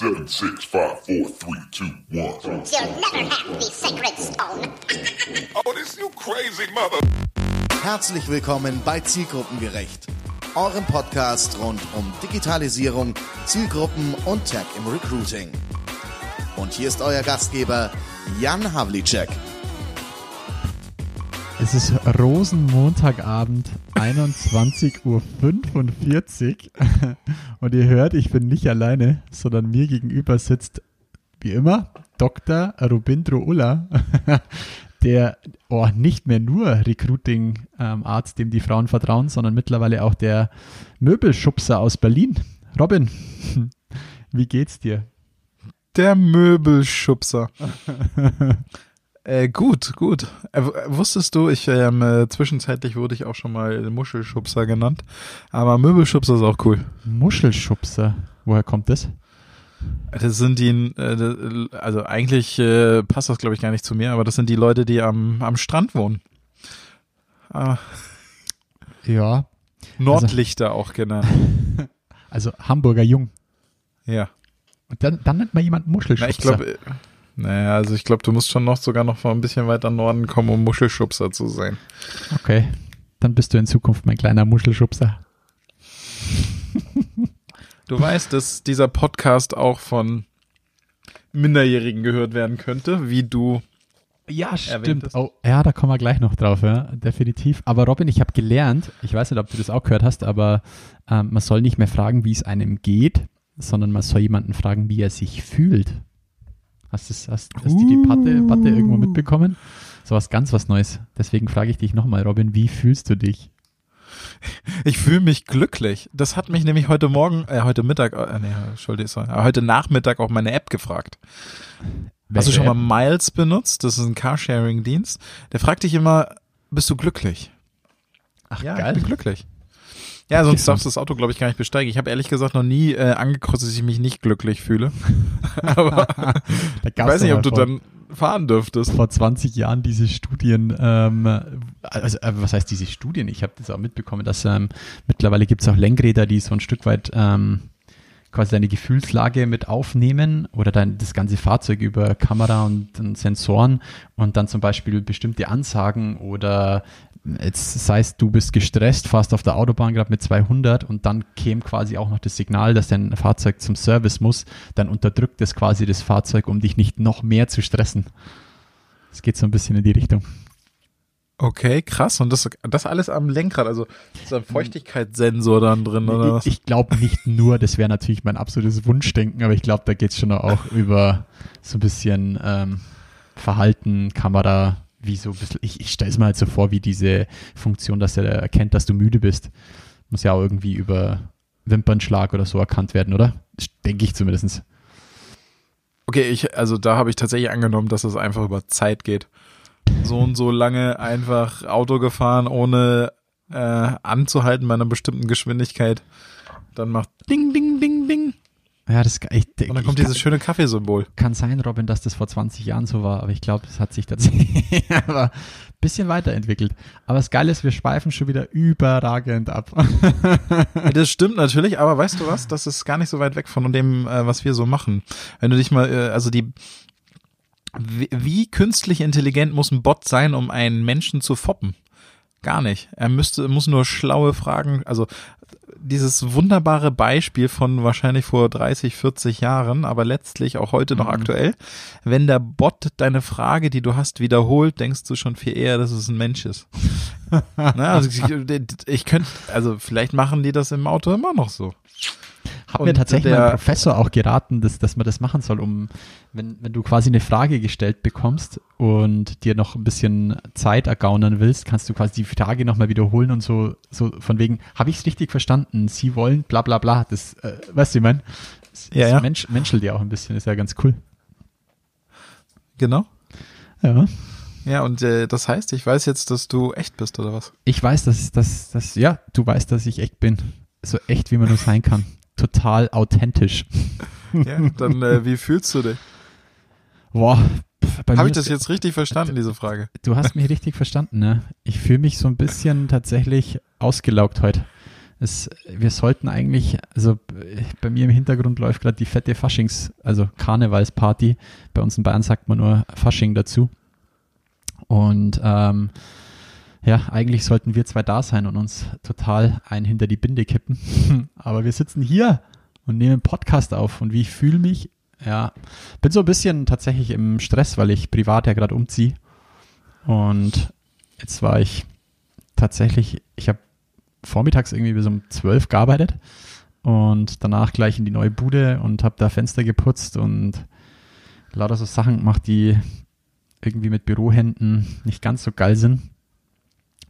Seven, six, five, four, three, two, one. You'll never have the sacred stone. Oh, this you crazy mother. Herzlich willkommen bei Zielgruppengerecht, eurem Podcast rund um Digitalisierung, Zielgruppen und Tech im Recruiting. Und hier ist euer Gastgeber Jan Havlicek. Es ist Rosenmontagabend, 21.45 Uhr. Und ihr hört, ich bin nicht alleine, sondern mir gegenüber sitzt, wie immer, Dr. Rubindro Ulla, der oh, nicht mehr nur Recruiting-Arzt, dem die Frauen vertrauen, sondern mittlerweile auch der Möbelschubser aus Berlin. Robin, wie geht's dir? Der Möbelschubser. Äh, gut, gut. Äh, wusstest du, ich ähm, äh, zwischenzeitlich wurde ich auch schon mal Muschelschubser genannt, aber Möbelschubser ist auch cool. Muschelschubser, woher kommt das? Das sind die, äh, also eigentlich äh, passt das glaube ich gar nicht zu mir, aber das sind die Leute, die am, am Strand wohnen. Ah, Ja, Nordlichter auch genannt. also Hamburger Jung. Ja. Und dann, dann nennt man jemanden Muschelschubser. Na, ich glaube, naja, also ich glaube, du musst schon noch sogar noch mal ein bisschen weiter Norden kommen, um Muschelschubser zu sein. Okay, dann bist du in Zukunft mein kleiner Muschelschubser. Du weißt, dass dieser Podcast auch von Minderjährigen gehört werden könnte, wie du. Ja, stimmt. Oh, ja, da kommen wir gleich noch drauf, ja, definitiv. Aber Robin, ich habe gelernt, ich weiß nicht, ob du das auch gehört hast, aber ähm, man soll nicht mehr fragen, wie es einem geht, sondern man soll jemanden fragen, wie er sich fühlt. Hast, das, hast, hast du die Patte, Patte irgendwo mitbekommen? So was ganz was Neues. Deswegen frage ich dich nochmal, Robin, wie fühlst du dich? Ich fühle mich glücklich. Das hat mich nämlich heute Morgen, äh, heute Mittag, äh, nee, Entschuldigung, sorry, äh, heute Nachmittag auch meine App gefragt. Hast du schon mal Miles benutzt? Das ist ein Carsharing-Dienst. Der fragt dich immer, bist du glücklich? Ach, Ja, geil. ich bin glücklich. Ja, sonst darfst du das Auto, glaube ich, gar nicht besteigen. Ich habe ehrlich gesagt noch nie äh, angekreuzt, dass ich mich nicht glücklich fühle. Aber Da ich weiß nicht, ob du dann fahren dürftest. vor 20 Jahren diese Studien, ähm, also äh, was heißt diese Studien? Ich habe das auch mitbekommen, dass ähm, mittlerweile gibt es auch Lenkräder, die so ein Stück weit ähm, quasi deine Gefühlslage mit aufnehmen oder dann das ganze Fahrzeug über Kamera und, und Sensoren und dann zum Beispiel bestimmte Ansagen oder jetzt sei es, du bist gestresst, fährst auf der Autobahn gerade mit 200 und dann käme quasi auch noch das Signal, dass dein Fahrzeug zum Service muss, dann unterdrückt es quasi das Fahrzeug, um dich nicht noch mehr zu stressen. Es geht so ein bisschen in die Richtung. Okay, krass. Und das, das alles am Lenkrad, also ist ein Feuchtigkeitssensor dann drin, oder was? Ich, ich glaube nicht nur, das wäre natürlich mein absolutes Wunschdenken, aber ich glaube, da geht es schon auch über so ein bisschen ähm, Verhalten, Kamera, wie so ein bisschen, ich, ich stelle es mir halt so vor, wie diese Funktion, dass er erkennt, dass du müde bist. Muss ja auch irgendwie über Wimpernschlag oder so erkannt werden, oder? Denke ich zumindest. Okay, ich, also da habe ich tatsächlich angenommen, dass es einfach über Zeit geht. So und so lange einfach Auto gefahren, ohne äh, anzuhalten bei einer bestimmten Geschwindigkeit. Dann macht Ding, Ding, Ding, Ding. Ja, das ich, Und dann kommt dieses schöne Kaffeesymbol. Kann sein, Robin, dass das vor 20 Jahren so war, aber ich glaube, das hat sich tatsächlich ein bisschen weiterentwickelt. Aber das Geile ist, wir schweifen schon wieder überragend ab. Das stimmt natürlich, aber weißt du was? Das ist gar nicht so weit weg von dem, äh, was wir so machen. Wenn du dich mal, äh, also die, wie, wie künstlich intelligent muss ein Bot sein, um einen Menschen zu foppen? Gar nicht. Er müsste, muss nur schlaue Fragen, also dieses wunderbare Beispiel von wahrscheinlich vor 30, 40 Jahren, aber letztlich auch heute noch aktuell. Wenn der Bot deine Frage, die du hast, wiederholt, denkst du schon viel eher, dass es ein Mensch ist. Na, also ich, ich könnte, also vielleicht machen die das im Auto immer noch so. Hat mir tatsächlich der- mein Professor auch geraten, dass, dass man das machen soll, um, wenn, wenn du quasi eine Frage gestellt bekommst und dir noch ein bisschen Zeit ergaunern willst, kannst du quasi die Frage nochmal wiederholen und so, so von wegen, habe ich es richtig verstanden? Sie wollen bla bla bla. Das, äh, weißt du, ich mein, es, Ja, es ja. Mensch, menschelt ja auch ein bisschen, ist ja ganz cool. Genau. Ja. Ja, und äh, das heißt, ich weiß jetzt, dass du echt bist, oder was? Ich weiß, dass, dass, dass, ja, du weißt, dass ich echt bin. So echt, wie man nur sein kann. Total authentisch. Ja, dann äh, wie fühlst du dich? Boah, Habe ich das jetzt richtig verstanden, diese Frage? Du hast mich richtig verstanden, ne? Ich fühle mich so ein bisschen tatsächlich ausgelaugt heute. es, wir sollten eigentlich, also bei mir im Hintergrund läuft gerade die fette Faschings, also Karnevalsparty. Bei uns in Bayern sagt man nur Fasching dazu. Und ähm, ja, eigentlich sollten wir zwei da sein und uns total ein hinter die Binde kippen. Aber wir sitzen hier und nehmen Podcast auf. Und wie ich fühle mich, ja, bin so ein bisschen tatsächlich im Stress, weil ich privat ja gerade umziehe. Und jetzt war ich tatsächlich, ich habe vormittags irgendwie bis um zwölf gearbeitet und danach gleich in die neue Bude und habe da Fenster geputzt und lauter so Sachen gemacht, die irgendwie mit Bürohänden nicht ganz so geil sind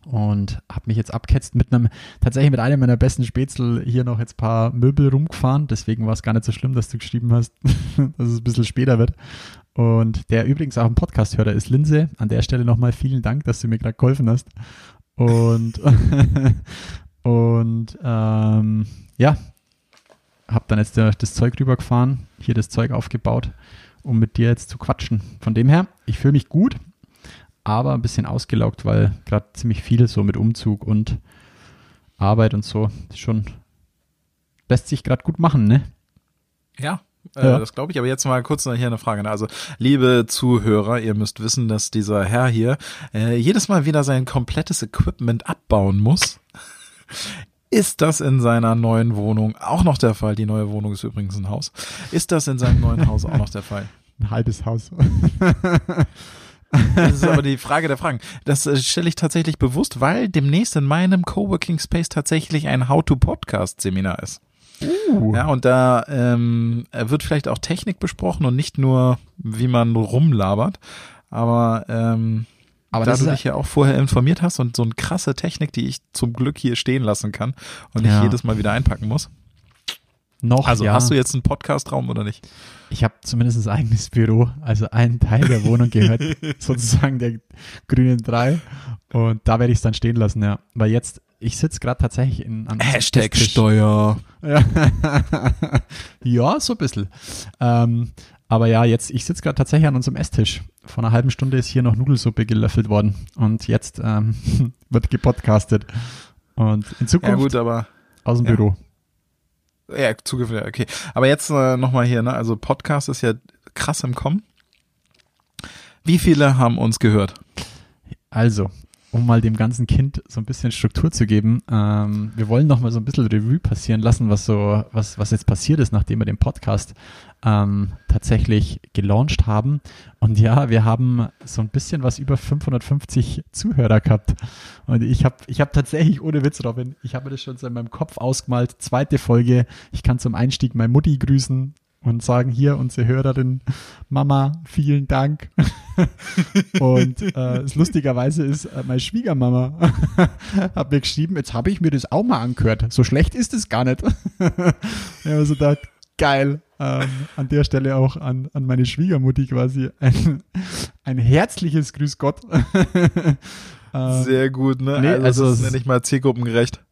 und habe mich jetzt abketzt mit einem, tatsächlich mit einem meiner besten Spätzle hier noch jetzt paar Möbel rumgefahren. Deswegen war es gar nicht so schlimm, dass du geschrieben hast, dass es ein bisschen später wird. Und der übrigens auch ein Podcast-Hörer ist Linse. An der Stelle nochmal vielen Dank, dass du mir gerade geholfen hast. Und, und ähm, ja, habe dann jetzt das Zeug rübergefahren, hier das Zeug aufgebaut, um mit dir jetzt zu quatschen. Von dem her, ich fühle mich gut aber ein bisschen ausgelaugt, weil gerade ziemlich viel so mit Umzug und Arbeit und so schon lässt sich gerade gut machen, ne? Ja, äh, ja. das glaube ich. Aber jetzt mal kurz hier eine Frage. Ne? Also, liebe Zuhörer, ihr müsst wissen, dass dieser Herr hier äh, jedes Mal wieder sein komplettes Equipment abbauen muss. Ist das in seiner neuen Wohnung auch noch der Fall? Die neue Wohnung ist übrigens ein Haus. Ist das in seinem neuen Haus auch noch der Fall? Ein halbes Haus. Das ist aber die Frage der Fragen. Das äh, stelle ich tatsächlich bewusst, weil demnächst in meinem Coworking Space tatsächlich ein How-to-Podcast-Seminar ist. Uh. Ja, und da ähm, wird vielleicht auch Technik besprochen und nicht nur, wie man rumlabert. Aber, ähm, aber da du dich ja auch vorher informiert hast und so eine krasse Technik, die ich zum Glück hier stehen lassen kann und ja. nicht jedes Mal wieder einpacken muss. Noch, also ja. hast du jetzt einen Podcastraum oder nicht? Ich habe zumindest ein eigenes Büro. Also ein Teil der Wohnung gehört sozusagen der grünen drei. Und da werde ich es dann stehen lassen, ja. Weil jetzt, ich sitze gerade tatsächlich in an Hashtag Steuer. Ja. ja, so ein bisschen. Ähm, aber ja, jetzt, ich sitze gerade tatsächlich an unserem Esstisch. Vor einer halben Stunde ist hier noch Nudelsuppe gelöffelt worden. Und jetzt ähm, wird gepodcastet. Und in Zukunft ja, gut, aber, aus dem ja. Büro. Ja, zugehört, okay. Aber jetzt äh, nochmal hier, ne? Also Podcast ist ja krass im Kommen. Wie viele haben uns gehört? Also, um mal dem ganzen Kind so ein bisschen Struktur zu geben, ähm, wir wollen noch mal so ein bisschen Revue passieren lassen, was so, was, was jetzt passiert ist, nachdem wir den Podcast ähm, tatsächlich gelauncht haben. Und ja, wir haben so ein bisschen was über 550 Zuhörer gehabt. Und ich habe ich hab tatsächlich, ohne Witz, Robin, ich habe das schon so in meinem Kopf ausgemalt. Zweite Folge. Ich kann zum Einstieg meine Mutti grüßen und sagen, hier unsere Hörerin, Mama, vielen Dank. und äh, lustigerweise ist, äh, meine Schwiegermama hat mir geschrieben, jetzt habe ich mir das auch mal angehört. So schlecht ist es gar nicht. ich habe so gedacht, geil. Ähm, an der Stelle auch an, an meine Schwiegermutti quasi ein, ein herzliches Grüß Gott. ähm, Sehr gut, ne? Nee, also, also nenne ich mal zielgruppengerecht.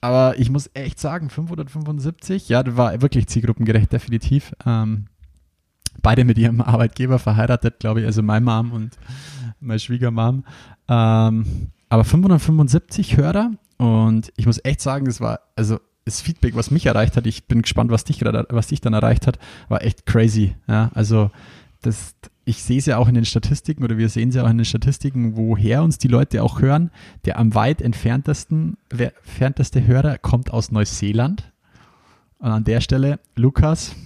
Aber ich muss echt sagen, 575, ja, das war wirklich zielgruppengerecht, definitiv. Ähm, beide mit ihrem Arbeitgeber verheiratet, glaube ich, also mein Mom und meine Schwiegermom. Ähm, aber 575 Hörer und ich muss echt sagen, das war, also das Feedback, was mich erreicht hat, ich bin gespannt, was dich gerade, was dich dann erreicht hat, war echt crazy. Ja, also das, ich sehe es ja auch in den Statistiken oder wir sehen es ja auch in den Statistiken, woher uns die Leute auch hören. Der am weit entferntesten, entfernteste Hörer kommt aus Neuseeland. Und an der Stelle, Lukas,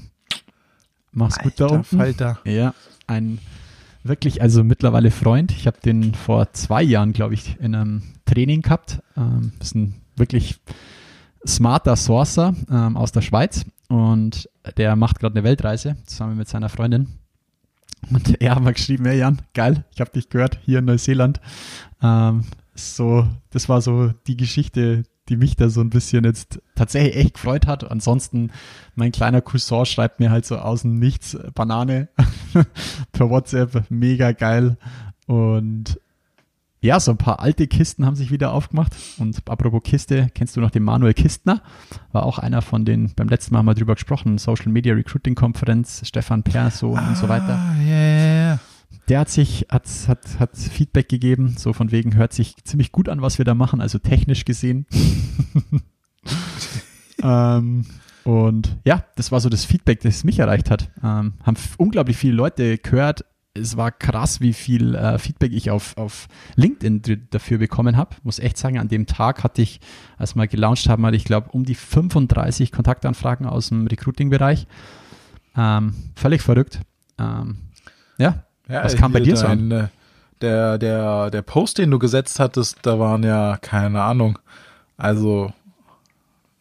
mach's Alter, gut da unten. Falter. Ja, ein wirklich, also mittlerweile Freund. Ich habe den vor zwei Jahren, glaube ich, in einem Training gehabt. Ähm, ist ein wirklich smarter Sourcer ähm, aus der Schweiz und der macht gerade eine Weltreise zusammen mit seiner Freundin. Und er hat mir geschrieben, hey Jan, geil, ich habe dich gehört hier in Neuseeland. Ähm, so, das war so die Geschichte, die mich da so ein bisschen jetzt tatsächlich echt gefreut hat. Ansonsten, mein kleiner Cousin schreibt mir halt so aus dem Nichts Banane per WhatsApp, mega geil. Und ja, so ein paar alte Kisten haben sich wieder aufgemacht. Und apropos Kiste, kennst du noch den Manuel Kistner? War auch einer von den, beim letzten Mal haben wir drüber gesprochen, Social Media Recruiting Konferenz, Stefan Perso ah, und so weiter. Ja. Der hat sich, hat, hat, hat Feedback gegeben, so von wegen hört sich ziemlich gut an, was wir da machen, also technisch gesehen. ähm, und ja, das war so das Feedback, das mich erreicht hat. Ähm, haben unglaublich viele Leute gehört. Es war krass, wie viel äh, Feedback ich auf, auf LinkedIn dafür bekommen habe. Muss echt sagen, an dem Tag hatte ich, als wir gelauncht haben, hatte ich glaube um die 35 Kontaktanfragen aus dem Recruiting-Bereich. Ähm, völlig verrückt. Ähm, ja, Ja, Was kam bei dir so an? äh, Der, der, der Post, den du gesetzt hattest, da waren ja, keine Ahnung, also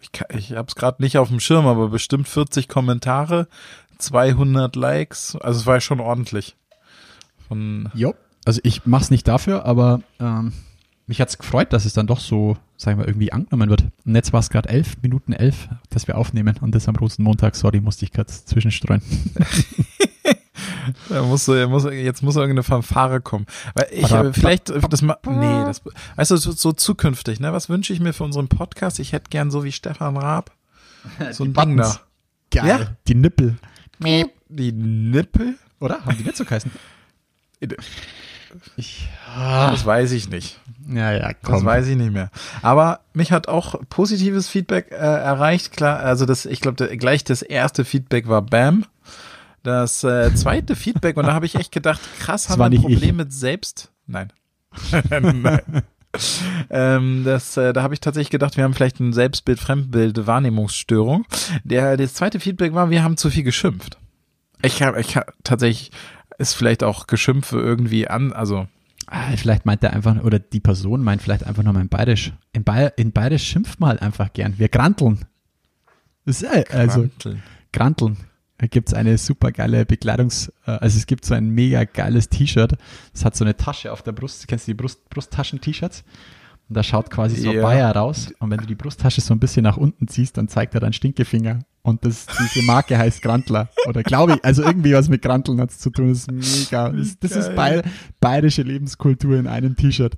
ich, ich habe es gerade nicht auf dem Schirm, aber bestimmt 40 Kommentare, 200 Likes, also es war schon ordentlich. Von, Jo. Also ich mache es nicht dafür, aber ähm, mich hat's gefreut, dass es dann doch so, sagen wir, irgendwie angenommen wird. Und jetzt war es gerade elf Minuten elf, dass wir aufnehmen und das am Rosenmontag. Sorry, musste ich kurz zwischenstreuen. da muss, so- muss, jetzt muss irgendeine Fanfare kommen. Weil ich, äh, vielleicht, äh, das nee, das, weißt du, so, so zukünftig, ne, was wünsche ich mir für unseren Podcast? Ich hätte gern so wie Stefan Raab, so ein Ding da. Geil. Ja? Die Nippel. Die Nippel? Oder? Haben die nicht so geheißen? Ich, Das weiß ich nicht. ja, ja, Das komm. weiß ich nicht mehr. Aber mich hat auch positives Feedback äh, erreicht. Klar, also das, ich glaube, gleich das erste Feedback war Bam. Das äh, zweite Feedback, und da habe ich echt gedacht, krass, Das haben wir ein nicht ich. Problem mit selbst. Nein. Nein. ähm, das, äh, da habe ich tatsächlich gedacht, wir haben vielleicht ein Selbstbild, Fremdbild, Wahrnehmungsstörung. Der, das zweite Feedback war, wir haben zu viel geschimpft. Ich habe, ich hab, tatsächlich ist vielleicht auch Geschimpfe irgendwie an, also Ah, vielleicht meint er einfach, oder die Person meint vielleicht einfach nur mein Bayerisch. In, Bayer, in Bayerisch schimpft man halt einfach gern. Wir granteln. Das ist, äh, also, Kranteln. Granteln. Da gibt's eine super geile Bekleidungs-, äh, also es gibt so ein mega geiles T-Shirt. Das hat so eine Tasche auf der Brust. Kennst du die Brust, Brusttaschen-T-Shirts? Und da schaut quasi so Ja. Bayer raus. Und wenn du die Brusttasche so ein bisschen nach unten ziehst, dann zeigt er deinen Stinkefinger. Und das, diese Marke heißt Grantler. Oder glaube ich, also irgendwie was mit Granteln hat's zu tun. Das ist mega. Das, das ist Geil. Bay bayerische Lebenskultur in einem T-Shirt.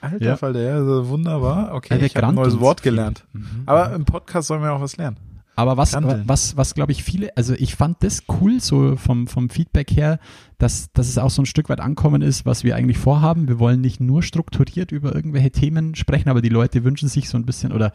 Alter Ja. Falter, ja, also wunderbar. Okay, wir ich habe ein neues Wort gelernt. Aber im Podcast sollen wir auch was lernen. Aber was, was, was glaube ich viele, also ich fand das cool, so vom, vom Feedback her, dass, dass es auch so ein Stück weit ankommen ist, was wir eigentlich vorhaben. Wir wollen nicht nur strukturiert über irgendwelche Themen sprechen, aber die Leute wünschen sich so ein bisschen, oder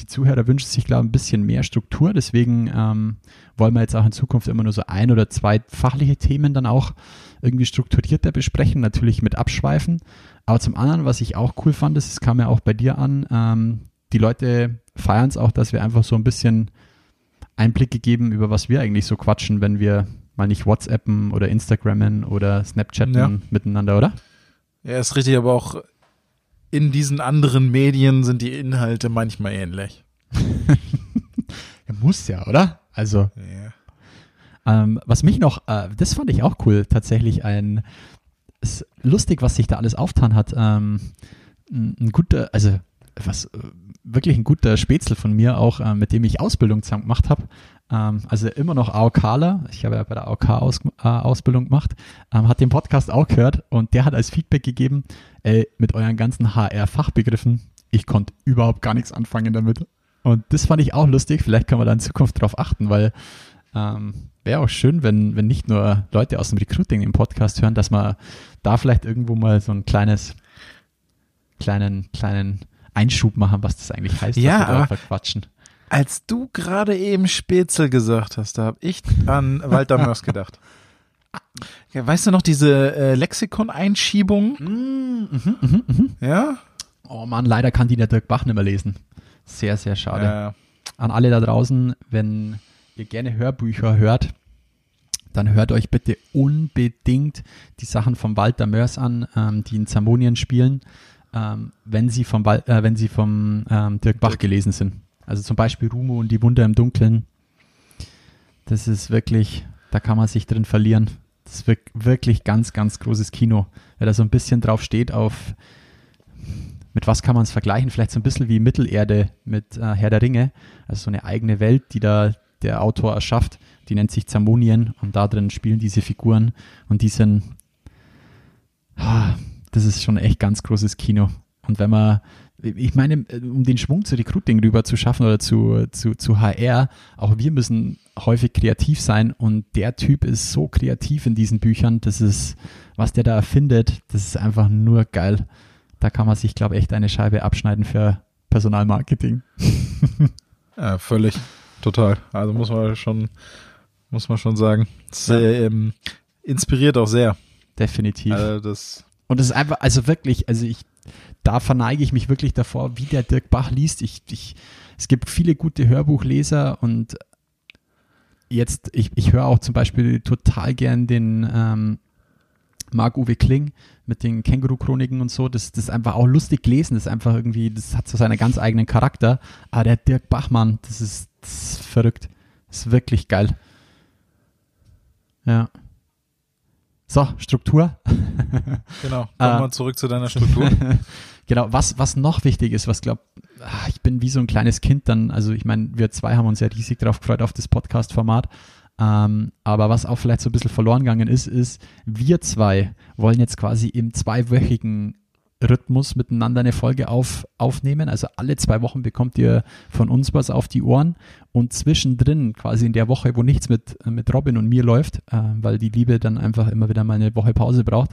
die Zuhörer wünschen sich, glaube ich, ein bisschen mehr Struktur. Deswegen ähm, wollen wir jetzt auch in Zukunft immer nur so ein oder zwei fachliche Themen dann auch irgendwie strukturierter besprechen, natürlich mit Abschweifen. Aber zum anderen, was ich auch cool fand, ist, es kam ja auch bei dir an, ähm, die Leute feiern es auch, dass wir einfach so ein bisschen Einblicke geben, über was wir eigentlich so quatschen, wenn wir mal nicht WhatsAppen oder Instagrammen oder Snapchatten Ja. miteinander, oder? Ja, ist richtig, aber auch in diesen anderen Medien sind die Inhalte manchmal ähnlich. Ja, muss ja, oder? Also, Ja. ähm, was mich noch, äh, das fand ich auch cool, tatsächlich ein, ist lustig, was sich da alles auftan hat. Ähm, ein guter, also was äh, wirklich ein guter Spätzle von mir auch, äh, mit dem ich Ausbildung zusammen gemacht habe. Ähm, also immer noch AOKler, ich habe ja bei der AOK Aus, äh, Ausbildung gemacht, ähm, hat den Podcast auch gehört und der hat als Feedback gegeben, ey, mit euren ganzen HR-Fachbegriffen, ich konnte überhaupt gar nichts anfangen damit. Und das fand ich auch lustig, vielleicht kann man da in Zukunft drauf achten, weil ähm, wäre auch schön, wenn, wenn nicht nur Leute aus dem Recruiting im Podcast hören, dass man da vielleicht irgendwo mal so ein kleines, kleinen, kleinen Einschub machen, was das eigentlich heißt, Ja, was wir da aber- verquatschen. Als du gerade eben Spätzle gesagt hast, da habe ich an Walter Mörs gedacht. Ja, weißt du noch diese äh, Lexikon-Einschiebung? Mhm, Ja? Oh Mann, leider kann die der Dirk Bach nicht mehr lesen. Sehr, sehr schade. Ja. An alle da draußen, wenn ihr gerne Hörbücher hört, dann hört euch bitte unbedingt die Sachen von Walter Mörs an, ähm, die in Zamonien spielen, ähm, wenn sie vom, Wal äh, wenn sie vom ähm, Dirk Bach gelesen sind. Also zum Beispiel Rumo und die Wunder im Dunkeln. Das ist wirklich, da kann man sich drin verlieren. Das ist wirk- wirklich ganz, ganz großes Kino. Wer da so ein bisschen drauf steht auf, mit was kann man es vergleichen? Vielleicht so ein bisschen wie Mittelerde mit äh, Herr der Ringe. Also so eine eigene Welt, die da der Autor erschafft. Die nennt sich Zamonien und da drin spielen diese Figuren und die sind, ah, das ist schon echt ganz großes Kino. Und wenn man, ich meine, um den Schwung zu Recruiting rüber zu schaffen oder zu, zu, zu HR, auch wir müssen häufig kreativ sein und der Typ ist so kreativ in diesen Büchern, das ist, was der da erfindet, das ist einfach nur geil. Da kann man sich, glaube ich, echt eine Scheibe abschneiden für Personalmarketing. Ja, völlig. Total. Also muss man schon, muss man schon sagen. Das, äh, inspiriert auch sehr. Definitiv. Also das, Und es ist einfach, also wirklich, also ich, da verneige ich mich wirklich davor, wie der Dirk Bach liest. Ich, ich, es gibt viele gute Hörbuchleser und jetzt, ich, ich höre auch zum Beispiel total gern den ähm, Marc-Uwe Kling mit den Känguru-Chroniken und so. Das, das ist einfach auch lustig gelesen. Das ist einfach irgendwie, das hat so seinen ganz eigenen Charakter. Aber der Dirk Bachmann, das ist, das ist verrückt. Das ist wirklich geil. Ja. So, Struktur. genau. Kommen Äh, wir zurück zu deiner Struktur. genau, was, was noch wichtig ist, was glaub, ah, ich bin wie so ein kleines Kind dann, also ich meine, wir zwei haben uns ja riesig drauf gefreut auf das Podcast-Format. Ähm, aber was auch vielleicht so ein bisschen verloren gegangen ist, ist, wir zwei wollen jetzt quasi im zweiwöchigen Rhythmus miteinander eine Folge auf, aufnehmen. Also alle zwei Wochen bekommt ihr von uns was auf die Ohren und zwischendrin, quasi in der Woche, wo nichts mit, mit Robin und mir läuft, äh, weil die Liebe dann einfach immer wieder mal eine Woche Pause braucht,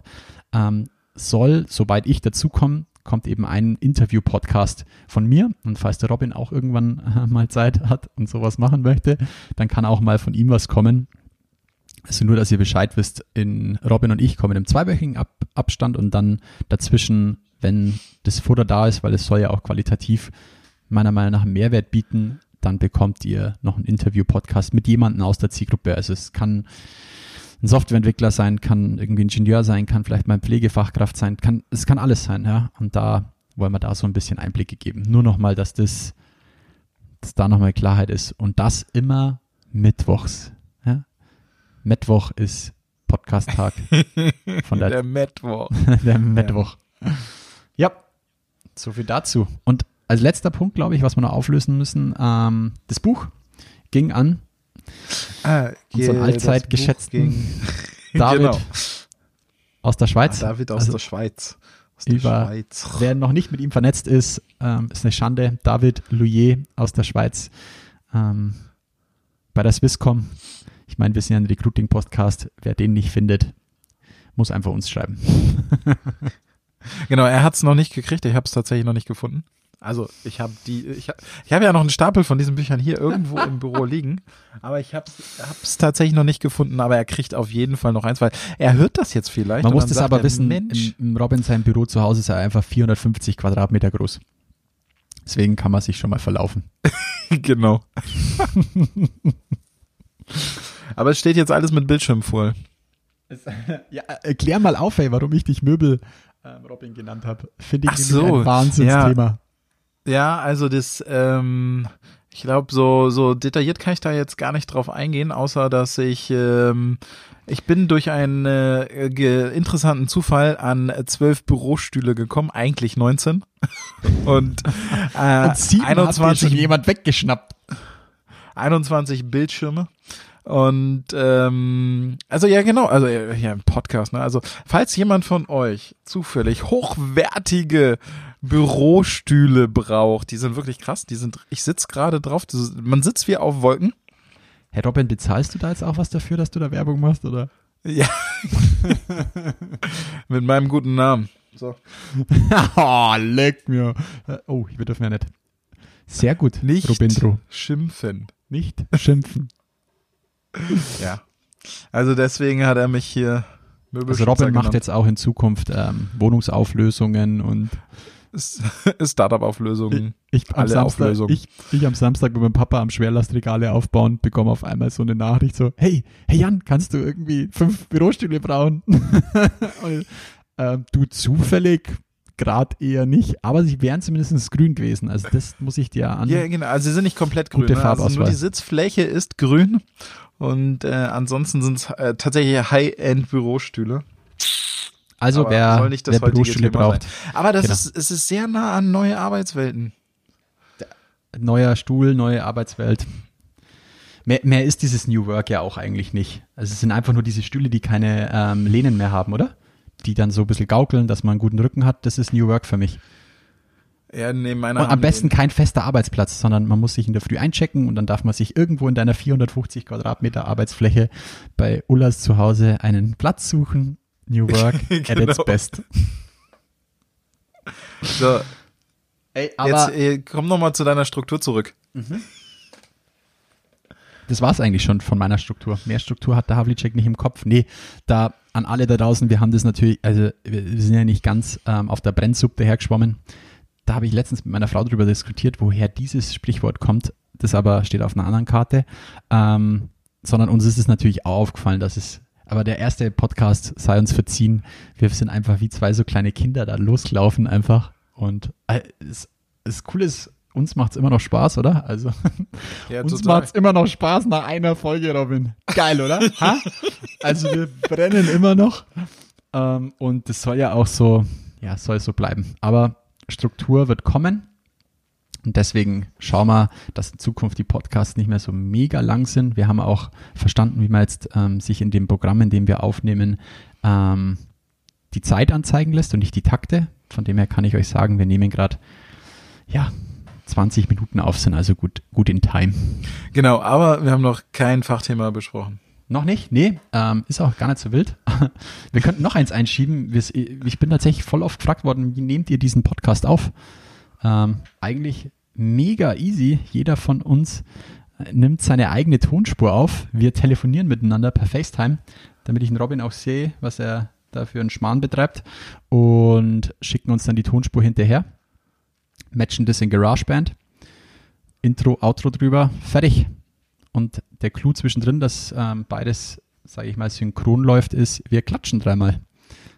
ähm, soll, sobald ich dazukomme, kommt eben ein Interview-Podcast von mir. Und falls der Robin auch irgendwann äh, mal Zeit hat und sowas machen möchte, dann kann auch mal von ihm was kommen. Also nur, dass ihr Bescheid wisst, in Robin und ich kommen im zweiwöchigen Ab Abstand und dann dazwischen, wenn das Futter da ist, weil es soll ja auch qualitativ meiner Meinung nach einen Mehrwert bieten, dann bekommt ihr noch einen Interview-Podcast mit jemandem aus der Zielgruppe. Also es kann ein Softwareentwickler sein, kann irgendwie Ingenieur sein, kann vielleicht mal Pflegefachkraft sein, kann, es kann alles sein, ja. Und da wollen wir da so ein bisschen Einblicke geben. Nur nochmal, dass das, dass da nochmal Klarheit ist. Und das immer mittwochs. Ja? Mittwoch ist Podcast-Tag von der, Der Mittwoch. der Mittwoch. Ja. so viel dazu. Und als letzter Punkt, glaube ich, was wir noch auflösen müssen, ähm, das Buch ging an Ah, unseren das allzeit geschätzten ging- David Genau. aus der Schweiz. Ah, David aus Also der Schweiz. Aus der über- Schweiz. Wer noch nicht mit ihm vernetzt ist, ähm, ist eine Schande. David Louier aus der Schweiz ähm, bei der Swisscom. Ich meine, wir sind ja ein Recruiting-Podcast. Wer den nicht findet, muss einfach uns schreiben. Genau, er hat es noch nicht gekriegt. Ich habe es tatsächlich noch nicht gefunden. Also ich habe die, ich habe ich hab ja noch einen Stapel von diesen Büchern hier irgendwo im Büro liegen, aber ich habe es tatsächlich noch nicht gefunden. Aber er kriegt auf jeden Fall noch eins, weil er hört das jetzt vielleicht. Man muss das aber er, wissen, Mensch, im, im Robin sein Büro zu Hause ist er einfach 450 Quadratmeter groß. Deswegen kann man sich schon mal verlaufen. genau. aber es steht jetzt alles mit Bildschirm voll. Ja, erklär mal auf, ey, warum ich dich Möbel ähm, Robin genannt habe. Finde ich so, ein Wahnsinnsthema. Ja, also das, ähm, ich glaube, so, so detailliert kann ich da jetzt gar nicht drauf eingehen, außer dass ich, ähm, ich bin durch einen äh, interessanten Zufall an äh, zwölf Bürostühle gekommen, eigentlich 19. Und, äh, Und sieben hat dir 21 schon jemand weggeschnappt. 21 Bildschirme. Und ähm, also ja genau, also äh, ja im Podcast, ne? Also falls jemand von euch zufällig hochwertige Bürostühle braucht, die sind wirklich krass, die sind, ich sitz gerade drauf, man sitzt wie auf Wolken. Herr Robin, bezahlst du da jetzt auch was dafür, dass du da Werbung machst, oder? Ja. Mit meinem guten Namen. So. oh, leck mir. Oh, wir dürfen ja nicht. Sehr gut, Nicht Robindro. schimpfen. Nicht schimpfen. Ja. Also deswegen hat er mich hier Also Robin macht jetzt auch in Zukunft ähm, Wohnungsauflösungen und Startup-Auflösungen. ich am, Alle Samstag, Auflösungen. ich, ich am Samstag mit meinem Papa am Schwerlastregale aufbauen, bekomme auf einmal so eine Nachricht so, hey, hey Jan, kannst du irgendwie fünf Bürostühle brauchen? und, ähm, du zufällig gerade eher nicht, aber sie wären zumindest grün gewesen. Also das muss ich dir an. Ja, genau. Also sie sind nicht komplett grün. Ne? Also nur die Sitzfläche ist grün und äh, ansonsten sind es äh, tatsächlich High-End-Bürostühle. also Aber wer, soll nicht das wer Bürostühle Thema braucht, sein. Aber das Genau. ist, es ist sehr nah an neue Arbeitswelten. neuer Stuhl, neue Arbeitswelt. Mehr, mehr ist dieses New Work ja auch eigentlich nicht. Also es sind einfach nur diese Stühle, die keine ähm, Lehnen mehr haben, oder? Die dann so ein bisschen gaukeln, dass man einen guten Rücken hat. Das ist New Work für mich. Ja, nee, meiner Und am besten kein fester Arbeitsplatz, sondern man muss sich in der Früh einchecken und dann darf man sich irgendwo in deiner 450 Quadratmeter Arbeitsfläche bei Ullas zu Hause einen Platz suchen. New Work at its Genau. best. So. Ey, Jetzt äh, komm noch mal zu deiner Struktur zurück. Das war es eigentlich schon von meiner Struktur. Mehr Struktur hat der Havlicek nicht im Kopf. Nee, da an alle da draußen, wir haben das natürlich, also wir sind ja nicht ganz ähm, auf der Brennsuppe hergeschwommen. Da habe ich letztens mit meiner Frau darüber diskutiert, woher dieses Sprichwort kommt. Das aber steht auf einer anderen Karte. Ähm, sondern uns ist es natürlich auch aufgefallen, dass es, aber der erste Podcast sei uns verziehen. Wir sind einfach wie zwei so kleine Kinder da losgelaufen einfach. Und äh, es, das Coole ist, uns macht es immer noch Spaß, oder? Also Ja, uns total. macht es immer noch Spaß nach einer Folge, Robin. Geil, oder? ha? Also wir brennen immer noch. Ähm, und das soll ja auch so, ja, soll so bleiben. Aber Struktur wird kommen. Und deswegen schauen wir, dass in Zukunft die Podcasts nicht mehr so mega lang sind. Wir haben auch verstanden, wie man jetzt ähm, sich in dem Programm, in dem wir aufnehmen, ähm, die Zeit anzeigen lässt und nicht die Takte. Von dem her kann ich euch sagen, wir nehmen gerade ja 20 Minuten auf, sind also gut, gut in Time. Genau, aber wir haben noch kein Fachthema besprochen. Noch nicht? Nee, ähm, ist auch gar nicht so wild. Wir könnten noch eins einschieben. Ich bin tatsächlich voll oft gefragt worden, wie nehmt ihr diesen Podcast auf? Ähm, eigentlich mega easy. Jeder von uns äh, nimmt seine eigene Tonspur auf. Wir telefonieren miteinander per FaceTime, damit ich den Robin auch sehe, was er da für einen Schmarrn betreibt und schicken uns dann die Tonspur hinterher. Matchen das in GarageBand. Intro, Outro drüber, fertig. Und der Clou zwischendrin, dass ähm, beides, sage ich mal, synchron läuft, ist, wir klatschen dreimal.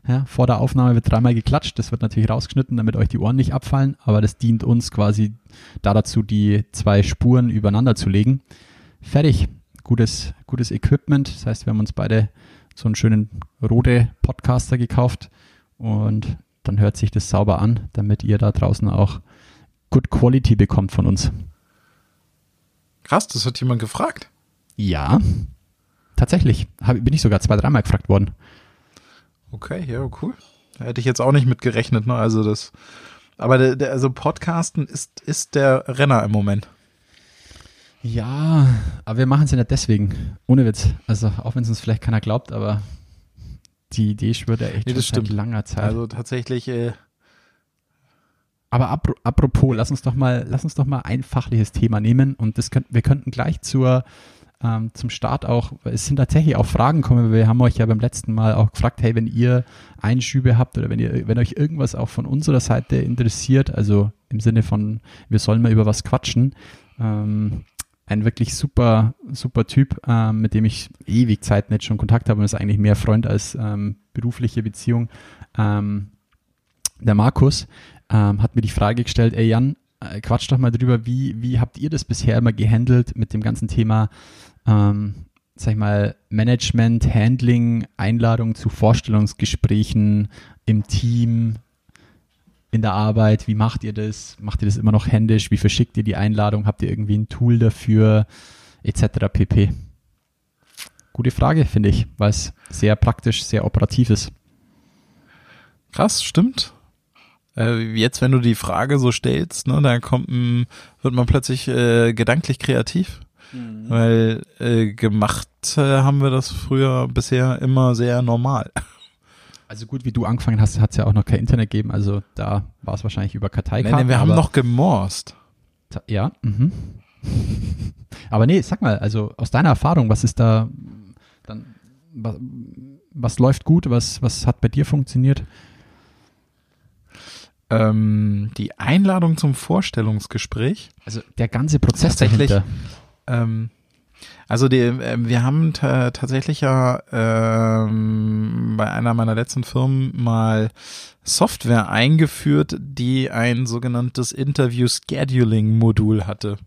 Ja, vor der Aufnahme wird dreimal geklatscht. Das wird natürlich rausgeschnitten, damit euch die Ohren nicht abfallen. Aber das dient uns quasi da dazu, die zwei Spuren übereinander zu legen. Fertig. Gutes, gutes Equipment. Das heißt, wir haben uns beide so einen schönen Rode Podcaster gekauft. Und dann hört sich das sauber an, damit ihr da draußen auch Good Quality bekommt von uns. Krass, das hat jemand gefragt. Ja, tatsächlich. Hab, bin ich sogar zwei, dreimal gefragt worden. Okay, ja, cool. Da hätte ich jetzt auch nicht mit gerechnet, ne? Also das. Aber der, der, also Podcasten ist, ist der Renner im Moment. Ja, aber wir machen es ja nicht deswegen. Ohne Witz. Also, auch wenn es uns vielleicht keiner glaubt, aber die Idee schwört ja echt Nee, schon seit langer Zeit. Also tatsächlich, äh, aber apro apropos, lass uns doch mal, lass uns doch mal ein fachliches Thema nehmen und das könnten, wir könnten gleich zur, ähm, zum Start auch, es sind tatsächlich auch Fragen kommen, wir haben euch ja beim letzten Mal auch gefragt, hey, wenn ihr Einschübe habt oder wenn ihr, wenn euch irgendwas auch von unserer Seite interessiert, also im Sinne von, wir sollen mal über was quatschen, ähm, ein wirklich super, super Typ, ähm, mit dem ich ewig Zeit nicht schon Kontakt habe und ist eigentlich mehr Freund als ähm, berufliche Beziehung. Ähm, der Markus ähm, hat mir die Frage gestellt, ey Jan, äh, quatsch doch mal drüber, wie, wie habt ihr das bisher immer gehandelt mit dem ganzen Thema, ähm, sag ich mal, Management, Handling, Einladung zu Vorstellungsgesprächen im Team, in der Arbeit, wie macht ihr das? Macht ihr das immer noch händisch? Wie verschickt ihr die Einladung? Habt ihr irgendwie ein Tool dafür? Etc. pp. Gute Frage, finde ich, weil es sehr praktisch, sehr operativ ist. krass, stimmt. Äh, jetzt, wenn du die Frage so stellst, ne, da kommt ein, wird man plötzlich äh, gedanklich kreativ. Weil äh, gemacht äh, haben wir das früher bisher immer sehr normal. Also gut, wie du angefangen hast, hat es ja auch noch kein Internet gegeben, also da war es wahrscheinlich über Karteikarten. nein, wir haben noch gemorst. Ja, mhm. Aber nee, sag mal, also aus deiner Erfahrung, was ist da dann, was, was läuft gut, was, was hat bei dir funktioniert? Ähm, die Einladung zum Vorstellungsgespräch. Also der ganze Prozess Tatsächlich. Ähm, also die, ähm, wir haben ta tatsächlich ja ähm, bei einer meiner letzten Firmen mal Software eingeführt, die ein sogenanntes Interview-Scheduling-Modul hatte.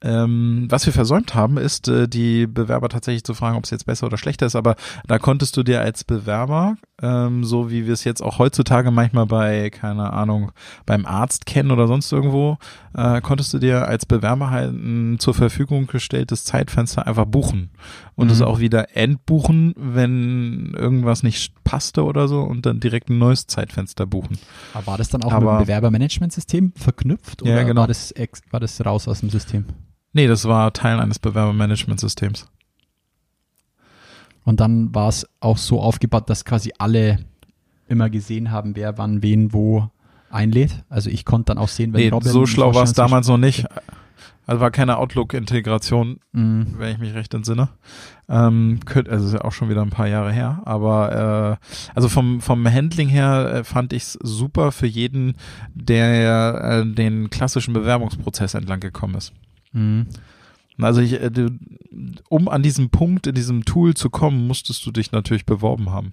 Ähm, was wir versäumt haben, ist, äh, die Bewerber tatsächlich zu fragen, ob es jetzt besser oder schlechter ist. Aber da konntest du dir als Bewerber, ähm, so wie wir es jetzt auch heutzutage manchmal bei, keine Ahnung, beim Arzt kennen oder sonst irgendwo, äh, konntest du dir als Bewerber halt ein zur Verfügung gestelltes Zeitfenster einfach buchen und Mhm. es auch wieder entbuchen, wenn irgendwas nicht passte oder so und dann direkt ein neues Zeitfenster buchen. Aber war das dann auch mit Aber- dem Bewerbermanagementsystem verknüpft Ja, oder genau. war, das war das raus aus dem System? Nee, das war Teil eines Bewerbermanagementsystems. Und dann war es auch so aufgebaut, dass quasi alle immer gesehen haben, wer wann wen wo einlädt. Also ich konnte dann auch sehen, wenn Nee, Robin so schlau war es damals noch nicht. Also war keine Outlook-Integration, Mhm. wenn ich mich recht entsinne. Ähm, könnt, also ist ja auch schon wieder ein paar Jahre her, aber äh, also vom vom Handling her äh, fand ich es super für jeden, der äh, den klassischen Bewerbungsprozess entlang gekommen ist. Mhm. Also ich, äh, du, um an diesem Punkt in diesem Tool zu kommen, musstest du dich natürlich beworben haben.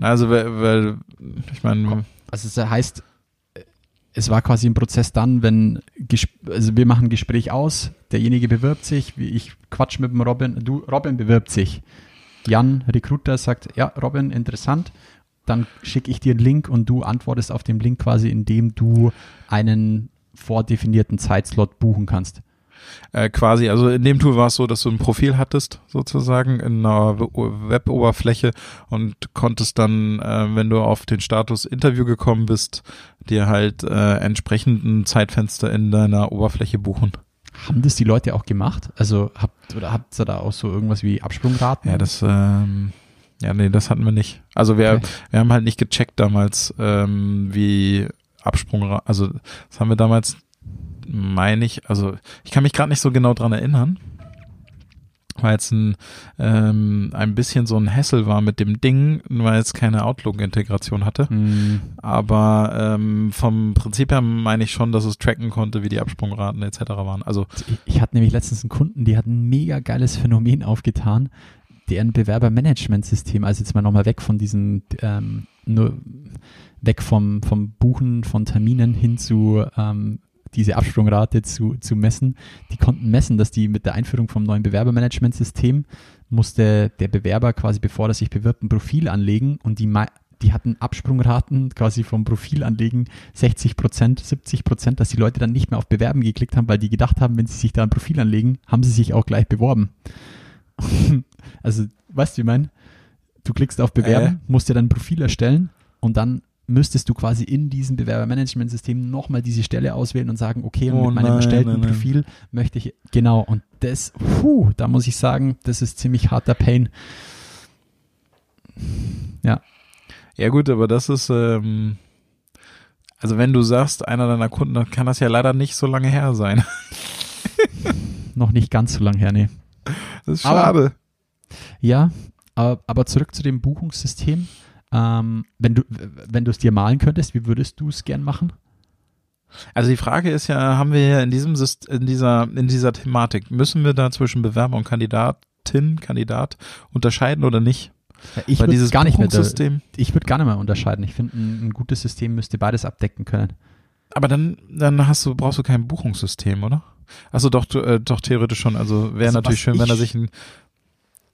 Also weil, weil ich meine, Also es heißt, es war quasi ein Prozess dann, wenn, also wir machen ein Gespräch aus, derjenige bewirbt sich, ich quatsch mit dem Robin, du, Robin bewirbt sich. Jan, Recruiter, sagt, ja, Robin, interessant. Dann schicke ich dir einen Link und du antwortest auf den Link quasi, indem du einen vordefinierten Zeitslot buchen kannst. Äh, quasi, also in dem Tool war es so, dass du ein Profil hattest, sozusagen, in einer We- Web-Oberfläche und konntest dann, äh, wenn du auf den Status Interview gekommen bist, dir halt äh, entsprechenden Zeitfenster in deiner Oberfläche buchen. Haben das die Leute auch gemacht? Also habt oder habt ihr da auch so irgendwas wie Absprungraten? Ja, das, ähm, ja, nee, das hatten wir nicht. Also wir, Okay. wir haben halt nicht gecheckt damals, ähm, wie Absprung, also das haben wir damals, meine ich, also ich kann mich gerade nicht so genau dran erinnern, weil jetzt ein, ähm, ein bisschen so ein Hassel war mit dem Ding, weil es keine Outlook-Integration hatte. Hm, Aber ähm, vom Prinzip her meine ich schon, dass es tracken konnte, wie die Absprungraten etc. waren. Also Ich, ich hatte nämlich letztens einen Kunden, die hat ein mega geiles Phänomen aufgetan, deren Bewerbermanagementsystem, also jetzt mal nochmal weg von diesen, ähm, nur weg vom, vom Buchen von Terminen hin zu ähm, diese Absprungrate zu, zu messen. Die konnten messen, dass die mit der Einführung vom neuen Bewerbermanagementsystem musste der Bewerber quasi, bevor er sich bewirbt, ein Profil anlegen und die, die hatten Absprungraten quasi vom Profil anlegen 60 Prozent, 70 Prozent, dass die Leute dann nicht mehr auf Bewerben geklickt haben, weil die gedacht haben, wenn sie sich da ein Profil anlegen, haben sie sich auch gleich beworben. also, weißt du, wie ich meine? Du klickst auf Bewerben, musst dir dann ein Profil erstellen und dann müsstest du quasi in diesem Bewerbermanagementsystem nochmal diese Stelle auswählen und sagen, okay, und Oh mit meinem nein, erstellten nein, nein. Profil möchte ich, genau, und das, puh, da muss ich sagen, das ist ziemlich harter Pain. Ja, Ja gut, aber das ist, ähm, also wenn du sagst, einer deiner Kunden, dann kann das ja leider nicht so lange her sein. noch nicht ganz so lang her, nee. Das ist Aber- schade. Ja, aber, aber zurück zu dem Buchungssystem. Ähm, wenn du wenn du es dir malen könntest, wie würdest du es gern machen? Also die Frage ist ja, haben wir ja in diesem in dieser in dieser Thematik müssen wir da zwischen Bewerber und Kandidatin, Kandidat unterscheiden oder nicht? Ich Weil würde dieses gar nicht mehr, ich würde gar nicht mehr unterscheiden. Ich finde, ein, ein gutes System müsste beides abdecken können. aber dann dann hast du brauchst du kein Buchungssystem, oder? Also doch äh, doch theoretisch schon. Also wäre Also natürlich schön, wenn er ich- sich einen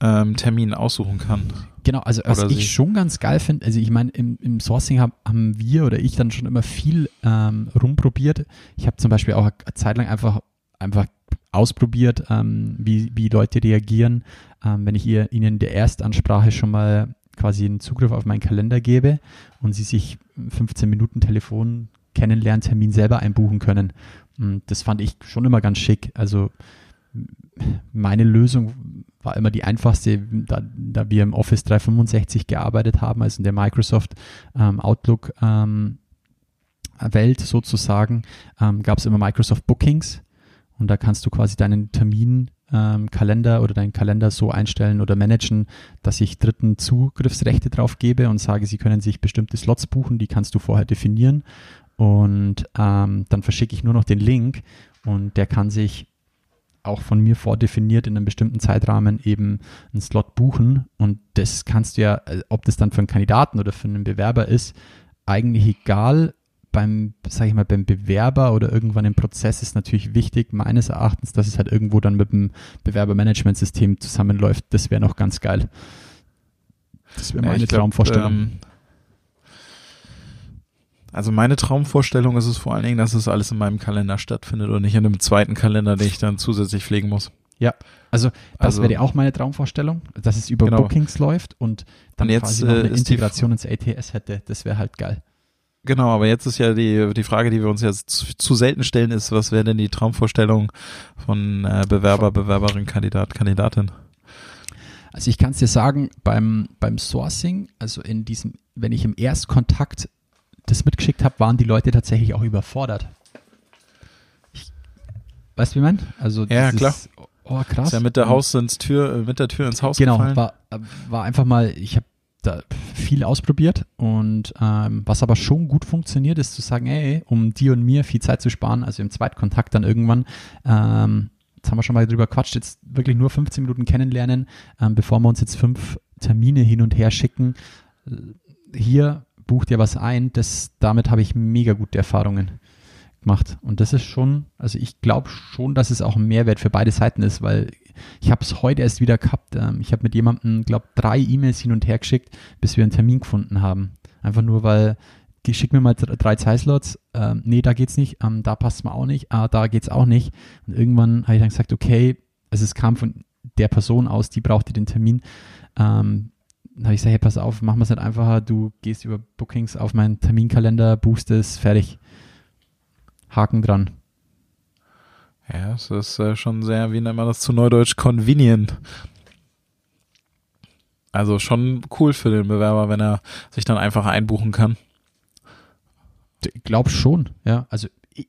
ähm, Termin aussuchen kann. Genau, also was Oder ich schon ganz geil finde, also ich meine, im, im Sourcing hab, haben wir oder ich dann schon immer viel ähm, rumprobiert. Ich habe zum Beispiel auch eine Zeit lang einfach, einfach ausprobiert, ähm, wie, wie Leute reagieren, ähm, wenn ich ihr, ihnen der Erstansprache schon mal quasi einen Zugriff auf meinen Kalender gebe und sie sich 15 Minuten Telefon Kennenlerntermin selber einbuchen können. Und das fand ich schon immer ganz schick. Also meine Lösung war immer die einfachste, da, da wir im Office 365 gearbeitet haben, also in der Microsoft ähm, Outlook ähm, Welt sozusagen, ähm, gab es immer Microsoft Bookings. Und da kannst du quasi deinen Termin ähm, Kalender oder deinen Kalender so einstellen oder managen, dass ich dritten Zugriffsrechte drauf gebe und sage, sie können sich bestimmte Slots buchen, die kannst du vorher definieren. Und ähm, dann verschicke ich nur noch den Link und der kann sich auch von mir vordefiniert in einem bestimmten Zeitrahmen eben einen Slot buchen und das kannst du ja, äh, ob das dann für einen Kandidaten oder für einen Bewerber ist, eigentlich egal. Beim, sage ich mal, beim Bewerber oder irgendwann im Prozess ist natürlich wichtig, meines Erachtens, dass es halt irgendwo dann mit dem Bewerbermanagementsystem zusammenläuft. Das wäre noch ganz geil. Das wäre Ja, meine glaub, Traumvorstellung. ähm, also meine Traumvorstellung ist es vor allen Dingen, dass es alles in meinem Kalender stattfindet und nicht in einem zweiten Kalender, den ich dann zusätzlich pflegen muss. ja, also das also- wäre auch meine Traumvorstellung, dass es über Genau. Bookings läuft und dann Und jetzt, quasi noch äh, eine die- Integration ins ATS hätte. Das wäre halt geil. Genau, aber jetzt ist ja die, die Frage, die wir uns jetzt zu, zu selten stellen, ist, was wäre denn die Traumvorstellung von äh, Bewerber, Bewerberin, Kandidat, Kandidatin? Also ich kann es dir sagen, beim, beim Sourcing, also in diesem, wenn ich im Erstkontakt das mitgeschickt habe, waren die Leute tatsächlich auch überfordert. Ich, weißt du, wie meine? Also, Ja, das klar. Oh, krass. Ist ja mit der Haus ins Tür, mit der Tür ins Haus Genau, gefallen. war, war einfach mal, ich habe da viel ausprobiert und ähm, was aber schon gut funktioniert, ist zu sagen, ey, um dir und mir viel Zeit zu sparen, also im Zweitkontakt dann irgendwann, ähm, jetzt haben wir schon mal drüber quatscht, jetzt wirklich nur 15 Minuten kennenlernen, ähm, bevor wir uns jetzt fünf Termine hin und her schicken. Hier bucht ihr was ein, das, damit habe ich mega gute Erfahrungen gemacht. Und das ist schon, also ich glaube schon, dass es auch ein Mehrwert für beide Seiten ist, weil ich habe es heute erst wieder gehabt. Ähm, ich habe mit jemandem, glaube drei E-Mails hin und her geschickt, bis wir einen Termin gefunden haben. Einfach nur, weil geh- schick mir mal dr- drei Zeitslots. Ähm, nee, da geht's nicht. Ähm, da passt mir auch nicht. Ah, da geht's auch nicht. Und irgendwann habe ich dann gesagt, okay, also es kam von der Person aus, die brauchte den Termin. Ähm, dann habe ich gesagt, hey, pass auf, machen wir es nicht einfacher. Du gehst über Bookings auf meinen Terminkalender, buchst es, fertig. Haken dran. Ja, es ist äh, schon sehr, wie nennt man das zu Neudeutsch, convenient. Also schon cool für den Bewerber, wenn er sich dann einfach einbuchen kann. Ich glaube schon, ja. Also ich,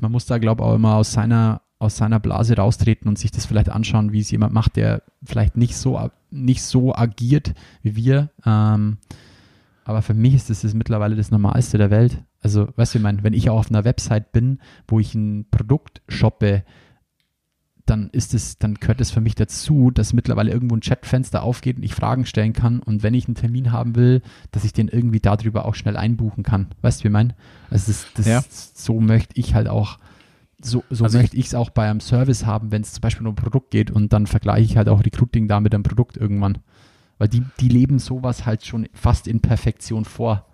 man muss da, glaube ich, auch immer aus seiner, aus seiner Blase raustreten und sich das vielleicht anschauen, wie es jemand macht, der vielleicht nicht so, nicht so agiert wie wir. Ähm, aber für mich ist das, das mittlerweile das Normalste der Welt. Also, weißt du, ich meine, wenn ich auch auf einer Website bin, wo ich ein Produkt shoppe, dann ist es, dann gehört es für mich dazu, dass mittlerweile irgendwo ein Chatfenster aufgeht und ich Fragen stellen kann und wenn ich einen Termin haben will, dass ich den irgendwie darüber auch schnell einbuchen kann. Weißt du, wie ich meine? Also das, das, Ja. so möchte ich halt auch, so, so Also möchte ich es auch bei einem Service haben, wenn es zum Beispiel um ein Produkt geht und dann vergleiche ich halt auch Recruiting da mit einem Produkt irgendwann. Weil die, die leben sowas halt schon fast in Perfektion vor.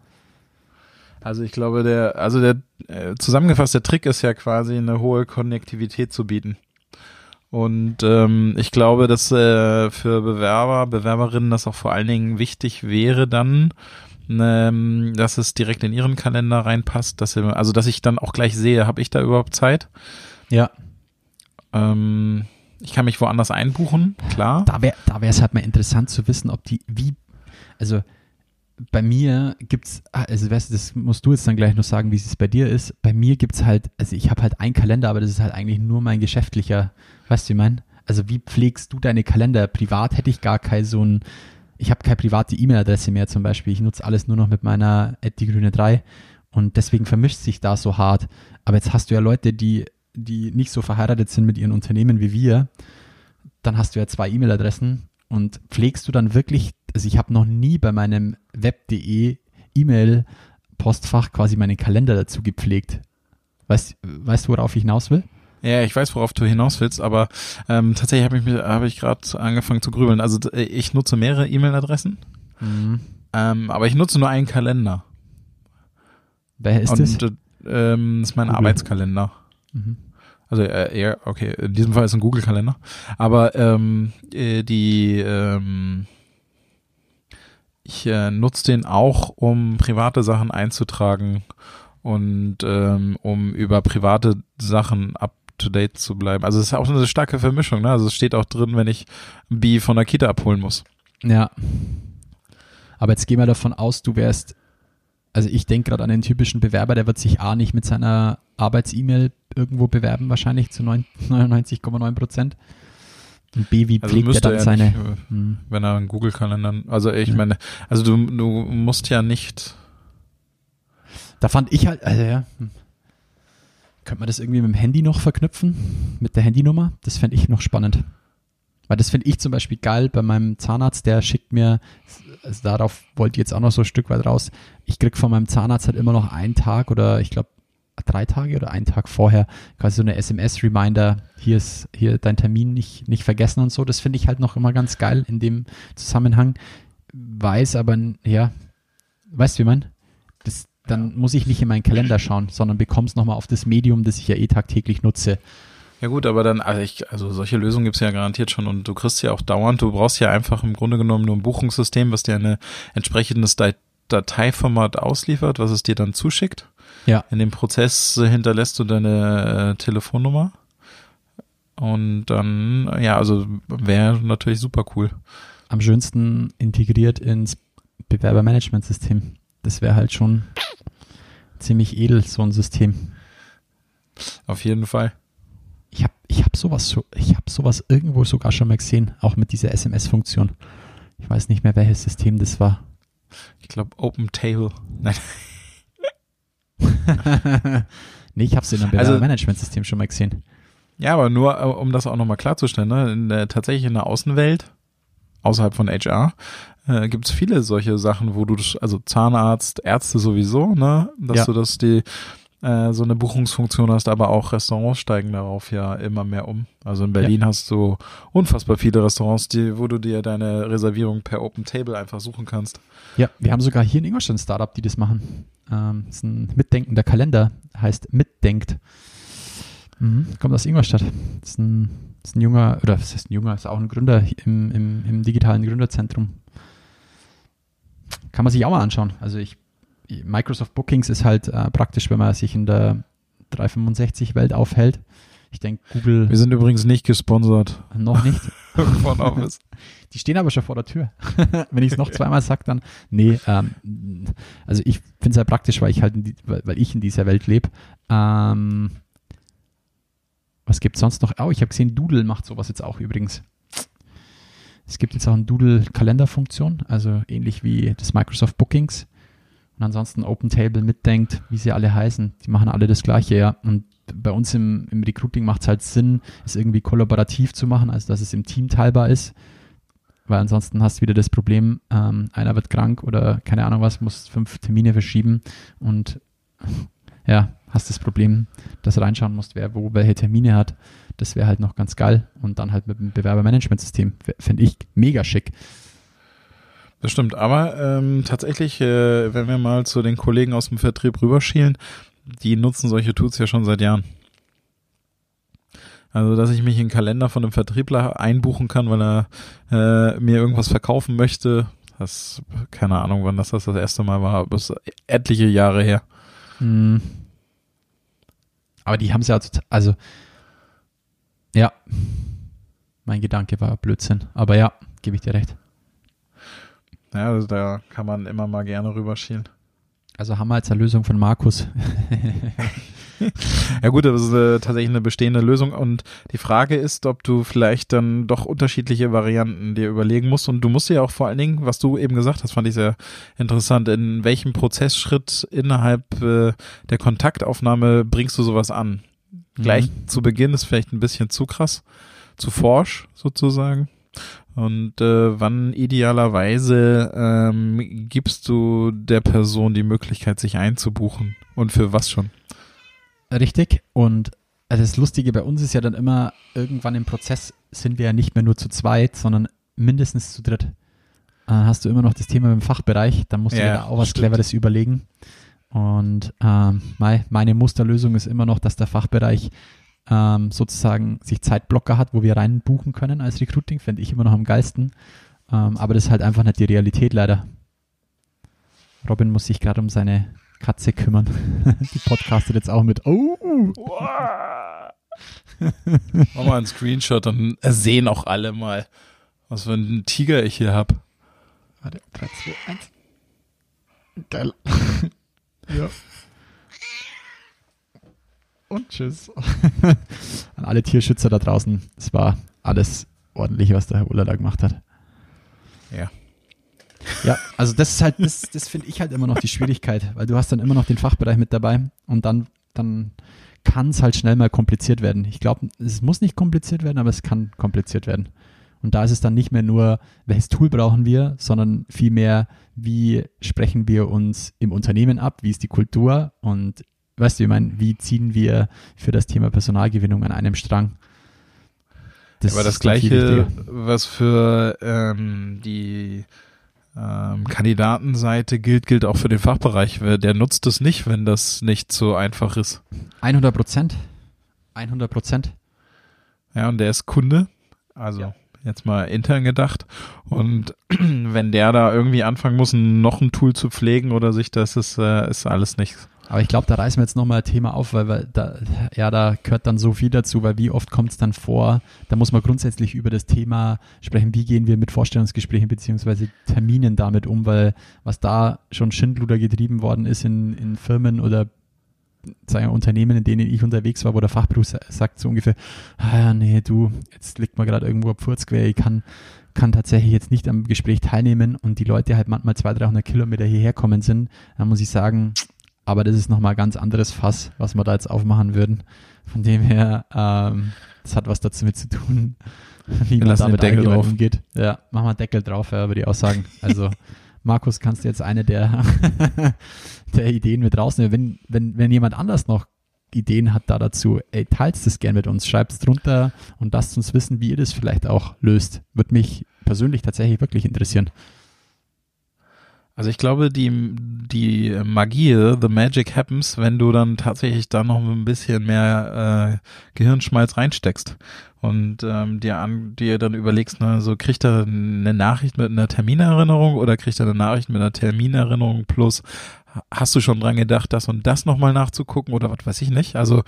Also ich glaube, der, also der äh, zusammengefasste Trick ist ja quasi eine hohe Konnektivität zu bieten. Und ähm, ich glaube, dass äh, für Bewerber, Bewerberinnen das auch vor allen Dingen wichtig wäre dann, ähm, dass es direkt in ihren Kalender reinpasst, dass sie, also dass ich dann auch gleich sehe, habe ich da überhaupt Zeit? Ja. Ähm, ich kann mich woanders einbuchen, klar. Da wäre da es halt mal interessant zu wissen, ob die, wie, also bei mir gibt's, ah, also weißt du, das musst du jetzt dann gleich noch sagen, wie es bei dir ist. Bei mir gibt's halt, also ich habe halt einen Kalender, aber das ist halt eigentlich nur mein geschäftlicher, weißt du, wie ich mein? Also wie pflegst du deine Kalender? Privat hätte ich gar kein so ein, ich habe keine private E-Mail-Adresse mehr zum Beispiel. Ich nutze alles nur noch mit meiner die grüne 3 und deswegen vermischt sich da so hart. Aber jetzt hast du ja Leute, die, die nicht so verheiratet sind mit ihren Unternehmen wie wir. Dann hast du ja zwei E-Mail-Adressen und pflegst du dann wirklich, also ich habe noch nie bei meinem web.de E-Mail-Postfach quasi meinen Kalender dazu gepflegt. Weißt, weißt du, worauf ich hinaus will? Ja, ich weiß, worauf du hinaus willst, aber ähm, tatsächlich habe ich, mir- habe ich gerade angefangen zu grübeln. Also ich nutze mehrere E-Mail-Adressen, ähm, aber ich nutze nur einen Kalender. Wer ist Und das? äh, ähm, das ist mein Google. Arbeitskalender. Mhm. Also äh, ja, okay, in diesem Fall ist ein Google-Kalender. Aber ähm, äh, die ähm, ich äh, nutze den auch, um private Sachen einzutragen und ähm, um über private Sachen up to date zu bleiben. Also es ist auch eine starke Vermischung, ne? Also es steht auch drin, wenn ich Bi von der Kita abholen muss. Ja. Aber jetzt gehen wir davon aus, du wärst, also ich denke gerade an den typischen Bewerber, der wird sich A nicht mit seiner Arbeits-E-Mail irgendwo bewerben, wahrscheinlich zu neun- 99,9 Prozent. Und B, wie Also pflegt er müsste dann er seine. nicht, äh, Hm. wenn er einen Google-Kalender, also ich Ja. meine, also du, du musst ja nicht Da fand ich halt, also ja, hm. Könnte man das irgendwie mit dem Handy noch verknüpfen, mit der Handynummer? Das fände ich noch spannend. Weil das finde ich zum Beispiel geil bei meinem Zahnarzt, der schickt mir, also darauf wollte ich jetzt auch noch so ein Stück weit raus, ich krieg von meinem Zahnarzt halt immer noch einen Tag oder ich glaube drei Tage oder einen Tag vorher quasi so eine SMS-Reminder, hier ist hier dein Termin nicht, nicht vergessen und so. Das finde ich halt noch immer ganz geil in dem Zusammenhang. Weiß aber, ja, weißt du, wie man? Das, dann muss ich nicht in meinen Kalender schauen, sondern bekomm's nochmal auf das Medium, das ich ja eh tagtäglich nutze. Ja gut, aber dann, also, ich, also solche Lösungen gibt's ja garantiert schon und du kriegst ja auch dauernd, du brauchst ja einfach im Grunde genommen nur ein Buchungssystem, was dir ein entsprechendes Dat- Dateiformat ausliefert, was es dir dann zuschickt. Ja. In dem Prozess hinterlässt du deine äh, Telefonnummer und dann, ja, also wäre natürlich super cool. Am schönsten integriert ins Bewerbermanagementsystem. Das wäre halt schon ziemlich edel, so ein System. Auf jeden Fall. Ich habe ich hab sowas, ich hab sowas irgendwo sogar schon mal gesehen, auch mit dieser SMS-Funktion. Ich weiß nicht mehr, welches System das war. Ich glaube Open Table. Nein. nee, ich habe es in einem Also- Bewerbermanagementsystem schon mal gesehen. Ja, aber nur, äh, um das auch nochmal klarzustellen, ne? in der, tatsächlich in der Außenwelt, außerhalb von HR, äh, gibt es viele solche Sachen, wo du, also Zahnarzt, Ärzte sowieso, ne, dass Ja. du das die äh, so eine Buchungsfunktion hast, aber auch Restaurants steigen darauf ja immer mehr um. Also in Berlin hast du unfassbar viele Restaurants, die, wo du dir deine Reservierung per Open Table einfach suchen kannst. Ja, wir haben sogar hier in Ingolstadt ein Startup, die das machen. Ähm, das ist ein mitdenkender Kalender, heißt Mitdenkt. Mhm, kommt aus Ingolstadt. Das ist ein, ist ein junger, oder was heißt ein junger, ist auch ein Gründer im, im, im digitalen Gründerzentrum. Kann man sich auch mal anschauen. Also ich, Microsoft Bookings ist halt äh, praktisch, wenn man sich in der 365-Welt aufhält. Ich denke, Google Wir sind übrigens nicht gesponsert noch nicht. von Office. Die stehen aber schon vor der Tür. Wenn ich es noch zweimal sage, dann nee. Ähm, also ich finde es halt praktisch, weil ich halt, in die, weil, weil ich in dieser Welt lebe. Ähm, was gibt sonst noch? Oh, ich habe gesehen, Doodle macht sowas jetzt auch übrigens. Es gibt jetzt auch eine Doodle-Kalenderfunktion, also ähnlich wie das Microsoft Bookings. Und ansonsten OpenTable mitdenkt, wie sie alle heißen. Die machen alle das Gleiche, ja. Und bei uns im, im Recruiting macht es halt Sinn, es irgendwie kollaborativ zu machen, also dass es im Team teilbar ist. Weil ansonsten hast du wieder das Problem, ähm, einer wird krank oder keine Ahnung was, muss fünf Termine verschieben und ja, hast das Problem, dass du reinschauen musst, wer wo welche Termine hat. Das wäre halt noch ganz geil. Und dann halt mit dem Bewerbermanagementsystem. Finde ich mega schick. Das stimmt, aber ähm, tatsächlich, äh, wenn wir mal zu den Kollegen aus dem Vertrieb rüberschielen, die nutzen solche Tools ja schon seit Jahren. Also, dass ich mich in den Kalender von einem Vertriebler einbuchen kann, weil er äh, mir irgendwas verkaufen möchte, das, keine Ahnung, wann das das, das erste Mal war, aber es ist etliche Jahre her. Hm. Aber die haben es ja, also ja, mein Gedanke war Blödsinn. Aber ja, gebe ich dir recht. Ja, also da kann man immer mal gerne rüberschielen. Also haben wir jetzt eine Lösung von Markus. Ja gut, das ist äh, tatsächlich eine bestehende Lösung und die Frage ist, ob du vielleicht dann doch unterschiedliche Varianten dir überlegen musst und du musst dir auch vor allen Dingen, was du eben gesagt hast, fand ich sehr interessant, in welchem Prozessschritt innerhalb äh, der Kontaktaufnahme bringst du sowas an? Gleich zu Beginn ist vielleicht ein bisschen zu krass, zu forsch sozusagen. Und äh, wann idealerweise ähm, gibst du der Person die Möglichkeit, sich einzubuchen und für was schon? Richtig. Und also das Lustige bei uns ist ja dann immer, irgendwann im Prozess sind wir ja nicht mehr nur zu zweit, sondern mindestens zu dritt. Dann hast du immer noch das Thema im Fachbereich, dann musst du Ja, dir da auch was stimmt. Cleveres überlegen. Und ähm, mei, meine Musterlösung ist immer noch, dass der Fachbereich ähm, sozusagen sich Zeitblocker hat, wo wir reinbuchen können als Recruiting, fände ich immer noch am geilsten. Ähm, aber das ist halt einfach nicht die Realität leider. Robin muss sich gerade um seine Katze kümmern. die podcastet jetzt auch mit. Oh! Mach mal einen Screenshot, dann sehen auch alle mal, was für einen Tiger ich hier hab. Warte, 3, 2, 1. Geil. ja. Und tschüss. An alle Tierschützer da draußen. Es war alles ordentlich, was der Herr Uller da gemacht hat. Ja. Ja, also das ist halt, das, das finde ich halt immer noch die Schwierigkeit, weil du hast dann immer noch den Fachbereich mit dabei und dann, dann kann es halt schnell mal kompliziert werden. Ich glaube, es muss nicht kompliziert werden, aber es kann kompliziert werden. Und da ist es dann nicht mehr nur, welches Tool brauchen wir, sondern vielmehr, wie sprechen wir uns im Unternehmen ab, wie ist die Kultur und weißt du, ich meine, wie ziehen wir für das Thema Personalgewinnung an einem Strang? Aber das ist dann viel gleiche, was für ähm, die ähm, Kandidatenseite gilt, gilt auch für den Fachbereich. Der nutzt es nicht, wenn das nicht so einfach ist. 100 Prozent. 100 Prozent. Ja, und der ist Kunde, also Ja. jetzt mal intern gedacht. Und wenn der da irgendwie anfangen muss, noch ein Tool zu pflegen oder sich, das ist, äh, ist alles nichts. Aber ich glaube, da reißen wir jetzt nochmal ein Thema auf, weil wir da, ja, da gehört dann so viel dazu, weil wie oft kommt es dann vor, da muss man grundsätzlich über das Thema sprechen, wie gehen wir mit Vorstellungsgesprächen beziehungsweise Terminen damit um, weil was da schon Schindluder getrieben worden ist in, in Firmen oder sagen wir, Unternehmen, in denen ich unterwegs war, wo der Fachberuf sa- sagt so ungefähr, ah ja, nee, du, jetzt liegt mir gerade irgendwo ein Pfurz quer, ich kann, kann tatsächlich jetzt nicht am Gespräch teilnehmen. Und die Leute halt manchmal 200, 300 Kilometer hierher kommen sind, dann muss ich sagen, aber das ist nochmal ein ganz anderes Fass, was wir da jetzt aufmachen würden. Von dem her, ähm, das hat was dazu mit zu tun, wie man lassen den damit Deckel drauf. umgeht. Ja, machen wir Deckel drauf, ja, würde ich auch sagen. Also, Markus, kannst du jetzt eine der, der Ideen mit rausnehmen? Wenn, wenn, wenn jemand anders noch Ideen hat da dazu, ey, teilt das gern mit uns, schreibt es drunter und lasst uns wissen, wie ihr das vielleicht auch löst. Würde mich persönlich tatsächlich wirklich interessieren. Also ich glaube, die, die Magie, the magic happens, wenn du dann tatsächlich da noch ein bisschen mehr äh, Gehirnschmalz reinsteckst und ähm, dir an dir dann überlegst, ne, so kriegt er eine Nachricht mit einer Terminerinnerung oder kriegt er eine Nachricht mit einer Terminerinnerung plus hast du schon dran gedacht, das und das nochmal nachzugucken oder was weiß ich nicht. Also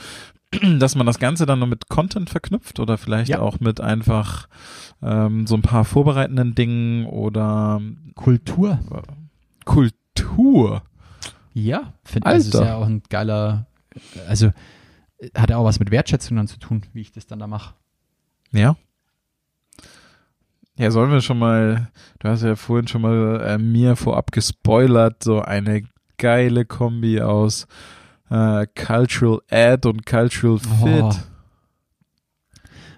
dass man das Ganze dann noch mit Content verknüpft oder vielleicht Ja. auch mit einfach ähm, so ein paar vorbereitenden Dingen oder Kultur. Kultur. Ja, finde ich. Das ist ja auch ein geiler, also hat ja auch was mit Wertschätzung dann zu tun, wie ich das dann da mache. Ja. Ja, sollen wir schon mal, du hast ja vorhin schon mal äh, mir vorab gespoilert, so eine geile Kombi aus äh, Cultural Ad und Cultural Fit. Oh.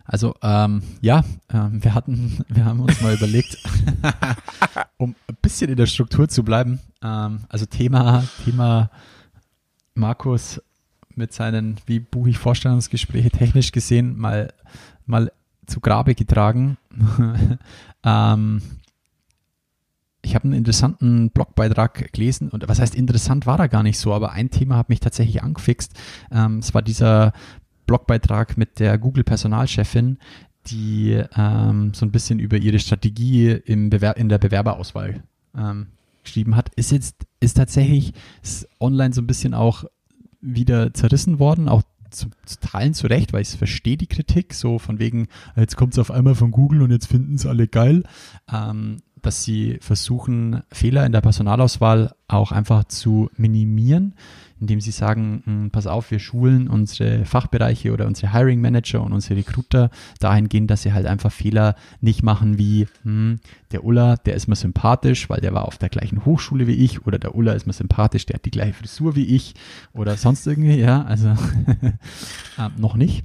Also ähm, ja, ähm, wir hatten, wir haben uns mal überlegt, um ein bisschen in der Struktur zu bleiben. Ähm, also Thema, Thema Markus mit seinen, wie buche ich Vorstellungsgespräche technisch gesehen, mal, mal zu Grabe getragen. ähm, ich habe einen interessanten Blogbeitrag gelesen und was heißt interessant war er gar nicht so, aber ein Thema hat mich tatsächlich angefixt. Ähm, es war dieser Blogbeitrag mit der Google-Personalchefin, die ähm, so ein bisschen über ihre Strategie im Bewer in der Bewerberauswahl ähm, geschrieben hat. Ist jetzt, ist tatsächlich ist online so ein bisschen auch wieder zerrissen worden, auch zu, zu Teilen zu Recht, weil ich verstehe die Kritik, so von wegen, jetzt kommt es auf einmal von Google und jetzt finden es alle geil, ähm, dass sie versuchen, Fehler in der Personalauswahl auch einfach zu minimieren, indem sie sagen, "Hm, pass auf, wir schulen unsere Fachbereiche oder unsere Hiring Manager und unsere Recruiter dahingehend, dass sie halt einfach Fehler nicht machen wie, hm, der Ulla, der ist mir sympathisch, weil der war auf der gleichen Hochschule wie ich oder der Ulla ist mir sympathisch, der hat die gleiche Frisur wie ich oder sonst irgendwie, ja, also ähm, noch nicht.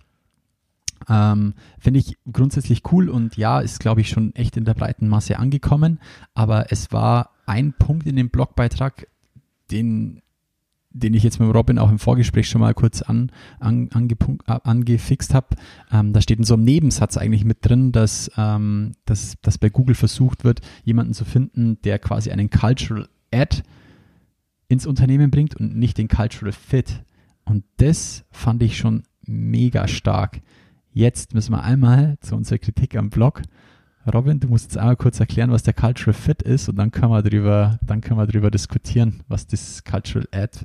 Ähm, Finde ich grundsätzlich cool und ja, ist glaube ich schon echt in der breiten Masse angekommen, aber es war ein Punkt in dem Blogbeitrag, den, den ich jetzt mit Robin auch im Vorgespräch schon mal kurz an, an, angepunkt, angefixt habe. Ähm, da steht in so einem Nebensatz eigentlich mit drin, dass, ähm, dass, dass bei Google versucht wird, jemanden zu finden, der quasi einen Cultural Ad ins Unternehmen bringt und nicht den Cultural Fit. Und das fand ich schon mega stark. Jetzt müssen wir einmal zu unserer Kritik am Blog. Robin, du musst jetzt einmal kurz erklären, was der Cultural Fit ist und dann können wir drüber, dann können wir drüber diskutieren, was das Cultural Ad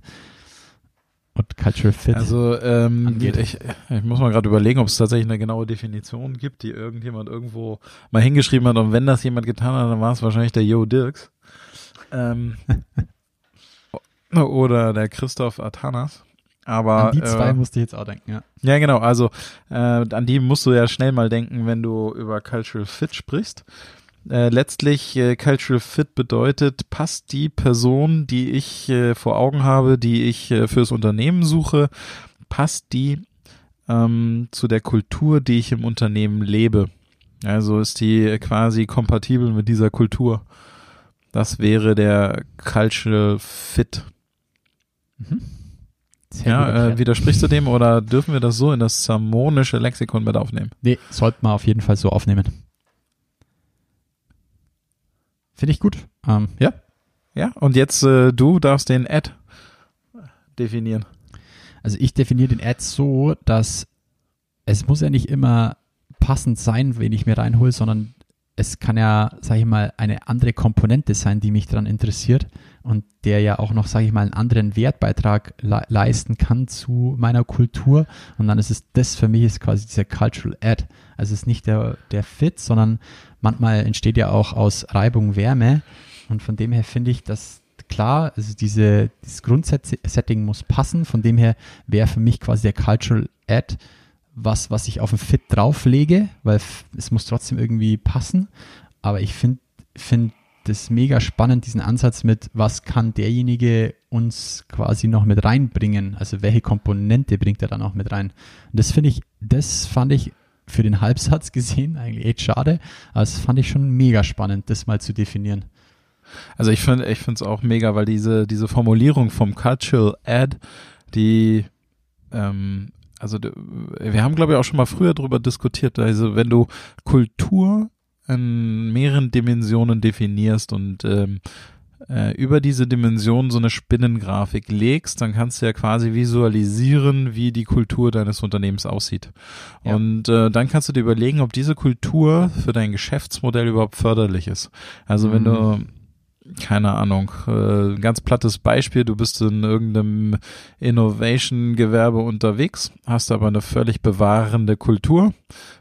und Cultural Fit Also ähm, angeht. ich, ich muss mal gerade überlegen, ob es tatsächlich eine genaue Definition gibt, die irgendjemand irgendwo mal hingeschrieben hat. Und wenn das jemand getan hat, dann war es wahrscheinlich der Jo Dirks. Ähm, oder der Christoph Atanas. Aber An die zwei äh, musste ich jetzt auch denken, ja. ja, genau. Also äh, an die musst du ja schnell mal denken, wenn du über Cultural Fit sprichst. Äh, letztlich äh, Cultural Fit bedeutet, passt die Person, die ich äh, vor Augen habe, die ich äh, fürs Unternehmen suche, passt die ähm, zu der Kultur, die ich im Unternehmen lebe. Also ist die äh, quasi kompatibel mit dieser Kultur. Das wäre der Cultural Fit. Sehr Ja, äh, widersprichst du dem oder dürfen wir das so in das samonische Lexikon mit aufnehmen? Nee, sollte man auf jeden Fall so aufnehmen. Finde ich gut. Ähm, ja, Ja, und jetzt äh, du darfst den Ad definieren. Also ich definiere den Ad so, dass es muss ja nicht immer passend sein, wen ich mir reinhole, sondern es kann ja, sage ich mal, eine andere Komponente sein, die mich daran interessiert und der ja auch noch, sage ich mal, einen anderen Wertbeitrag le leisten kann zu meiner Kultur. Und dann ist es, das für mich ist quasi dieser Cultural Add. Also es ist nicht der, der Fit, sondern manchmal entsteht ja auch aus Reibung Wärme. Und von dem her finde ich, dass klar, also diese, dieses Grundsetting muss passen. Von dem her wäre für mich quasi der Cultural Add was, was ich auf den Fit drauflege, weil es muss trotzdem irgendwie passen. Aber ich finde find das mega spannend, diesen Ansatz mit, was kann derjenige uns quasi noch mit reinbringen? Also welche Komponente bringt er dann auch mit rein? Und das finde ich, das fand ich für den Halbsatz gesehen eigentlich echt schade. Aber das fand ich schon mega spannend, das mal zu definieren. Also ich finde, ich finde es auch mega, weil diese, diese Formulierung vom Cultural Ad, die ähm, also wir haben, glaube ich, auch schon mal früher darüber diskutiert. Also wenn du Kultur in mehreren Dimensionen definierst und ähm, äh, über diese Dimension so eine Spinnengrafik legst, dann kannst du ja quasi visualisieren, wie die Kultur deines Unternehmens aussieht. Ja. Und äh, dann kannst du dir überlegen, ob diese Kultur für dein Geschäftsmodell überhaupt förderlich ist. Also mhm. wenn du keine Ahnung, äh, ganz plattes Beispiel, du bist in irgendeinem Innovation-Gewerbe unterwegs, hast aber eine völlig bewahrende Kultur,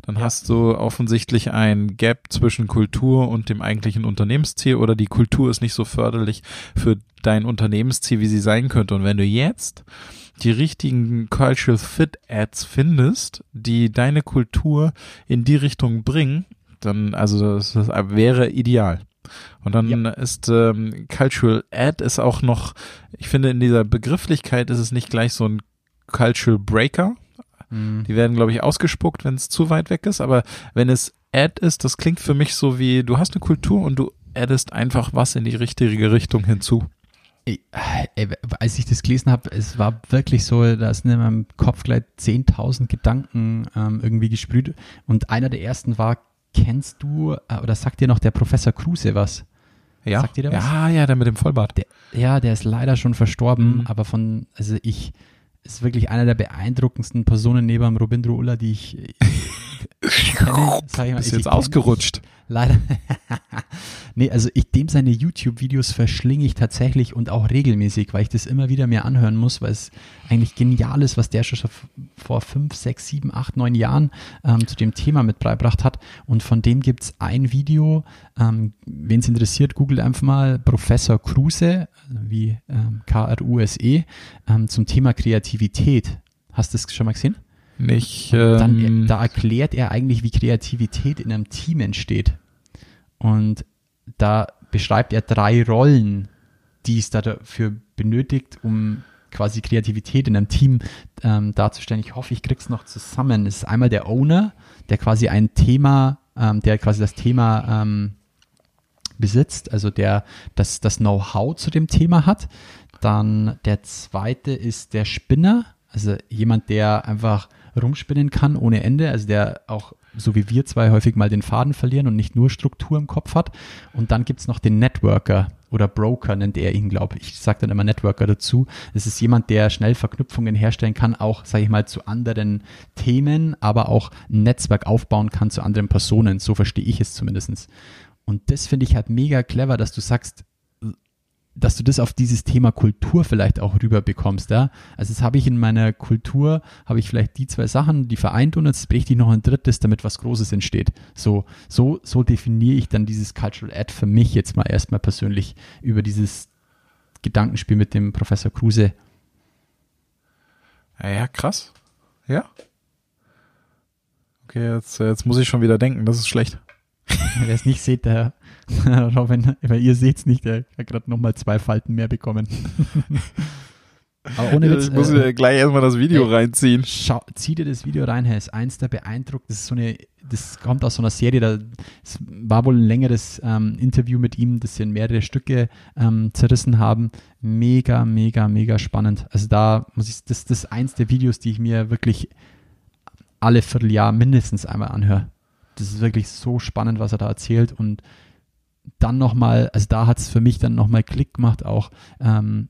dann ja. hast du offensichtlich ein Gap zwischen Kultur und dem eigentlichen Unternehmensziel oder die Kultur ist nicht so förderlich für dein Unternehmensziel, wie sie sein könnte. Und wenn du jetzt die richtigen Cultural Fit Ads findest, die deine Kultur in die Richtung bringen, dann, also das, das wäre ideal. Und dann ja. ist ähm, Cultural Ad ist auch noch, ich finde, in dieser Begrifflichkeit ist es nicht gleich so ein Cultural Breaker. Mhm. Die werden, glaube ich, ausgespuckt, wenn es zu weit weg ist. Aber wenn es Ad ist, das klingt für mich so wie, du hast eine Kultur und du addest einfach was in die richtige Richtung hinzu. Ey, als ich das gelesen habe, es war wirklich so, da sind in meinem Kopf gleich 10.000 Gedanken ähm, irgendwie gesprüht. Und einer der ersten war, kennst du äh, oder sagt dir noch der Professor Kruse was? Ja. Sagt dir der was? Ja, ja, der mit dem Vollbart. Der, ja, der ist leider schon verstorben, mhm. aber von, also ich, ist wirklich einer der beeindruckendsten Personen neben Robindro Ulla, die ich kenne. Sag ich mal, Bist jetzt ausgerutscht. Leider. nee, also ich dem seine YouTube-Videos verschlinge ich tatsächlich und auch regelmäßig, weil ich das immer wieder mir anhören muss, weil es eigentlich genial ist, was der schon vor fünf, sechs, sieben, acht, neun Jahren ähm, zu dem Thema mitgebracht hat. Und von dem gibt es ein Video, ähm, wen es interessiert, googelt einfach mal Professor Kruse, wie ähm, K-R-U-S-E, ähm, zum Thema Kreativität. Hast du das schon mal gesehen? Nicht. Ähm, Dann, da erklärt er eigentlich, wie Kreativität in einem Team entsteht. Und da beschreibt er drei Rollen, die es dafür benötigt, um quasi Kreativität in einem Team ähm, darzustellen. Ich hoffe, ich krieg's noch zusammen. Es ist einmal der Owner, der quasi ein Thema, ähm, der quasi das Thema ähm, besitzt, also der das, das Know-how zu dem Thema hat. Dann der zweite ist der Spinner, also jemand, der einfach rumspinnen kann ohne Ende, also der auch so wie wir zwei häufig mal den Faden verlieren und nicht nur Struktur im Kopf hat. Und dann gibt's noch den Networker oder Broker nennt er ihn, glaube ich. Ich sage dann immer Networker dazu. Es ist jemand, der schnell Verknüpfungen herstellen kann, auch, sage ich mal, zu anderen Themen, aber auch ein Netzwerk aufbauen kann zu anderen Personen. So verstehe ich es zumindestens. Und das finde ich halt mega clever, dass du sagst, dass du das auf dieses Thema Kultur vielleicht auch rüber bekommst, ja. Also das habe ich in meiner Kultur, habe ich vielleicht die zwei Sachen, die vereint und jetzt bricht ich noch ein drittes, damit was Großes entsteht. So, so, so definiere ich dann dieses Cultural Ad für mich jetzt mal erstmal persönlich über dieses Gedankenspiel mit dem Professor Kruse. Ja, ja krass. Ja. Okay, jetzt, jetzt muss ich schon wieder denken, das ist schlecht. Wer es nicht sieht, der Robin, weil ihr seht es nicht, der hat gerade nochmal zwei Falten mehr bekommen. Aber ohne Witz, ich muss äh, gleich erstmal das Video äh, reinziehen. Schau, zieh dir das Video rein, es ist eins der beeindruckt. Das ist so eine, das kommt aus so einer Serie, da es war wohl ein längeres ähm, Interview mit ihm, das sie in mehrere Stücke ähm, zerrissen haben. Mega, mega, mega spannend. Also da muss ich, das, das ist eins der Videos, die ich mir wirklich alle Vierteljahr mindestens einmal anhöre. Das ist wirklich so spannend, was er da erzählt und dann nochmal, also da hat es für mich dann nochmal Klick gemacht, auch ähm,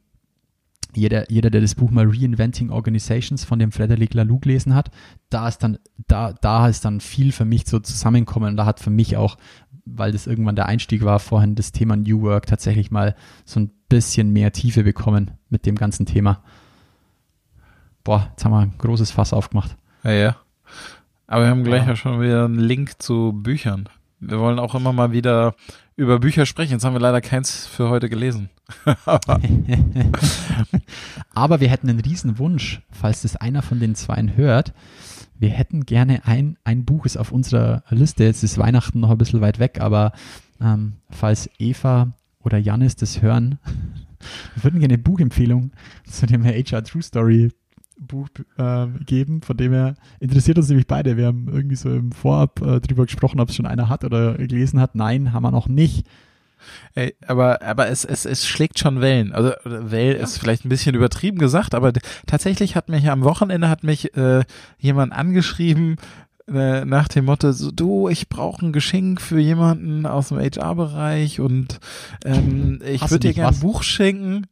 jeder, jeder, der das Buch mal Reinventing Organizations von dem Frederic Laloux gelesen hat, da ist dann, da, da ist dann viel für mich so zusammenkommen und da hat für mich auch weil das irgendwann der Einstieg war, vorhin das Thema New Work tatsächlich mal so ein bisschen mehr Tiefe bekommen mit dem ganzen Thema. Boah, jetzt haben wir ein großes Fass aufgemacht. Ja, ja. Aber wir haben gleich Ja. ja schon wieder einen Link zu Büchern. Wir wollen auch immer mal wieder über Bücher sprechen. Jetzt haben wir leider keins für heute gelesen. Aber Aber wir hätten einen riesen Wunsch, falls das einer von den Zweien hört. Wir hätten gerne ein, ein Buch ist auf unserer Liste. Jetzt ist Weihnachten noch ein bisschen weit weg, aber ähm, falls Eva oder Janis das hören, wir würden gerne eine Buchempfehlung zu dem HR True Story Buch ähm, geben, von dem her interessiert uns nämlich beide. Wir haben irgendwie so im Vorab äh, drüber gesprochen, ob es schon einer hat oder gelesen hat. Nein, haben wir noch nicht. Ey, aber aber es, es, es schlägt schon Wellen. Also Well ist vielleicht ein bisschen übertrieben gesagt, aber tatsächlich hat mich am Wochenende hat mich äh, jemand angeschrieben äh, nach dem Motto, so, du, ich brauche ein Geschenk für jemanden aus dem HR-Bereich und ähm, ich würde dir gerne ein? Buch schenken.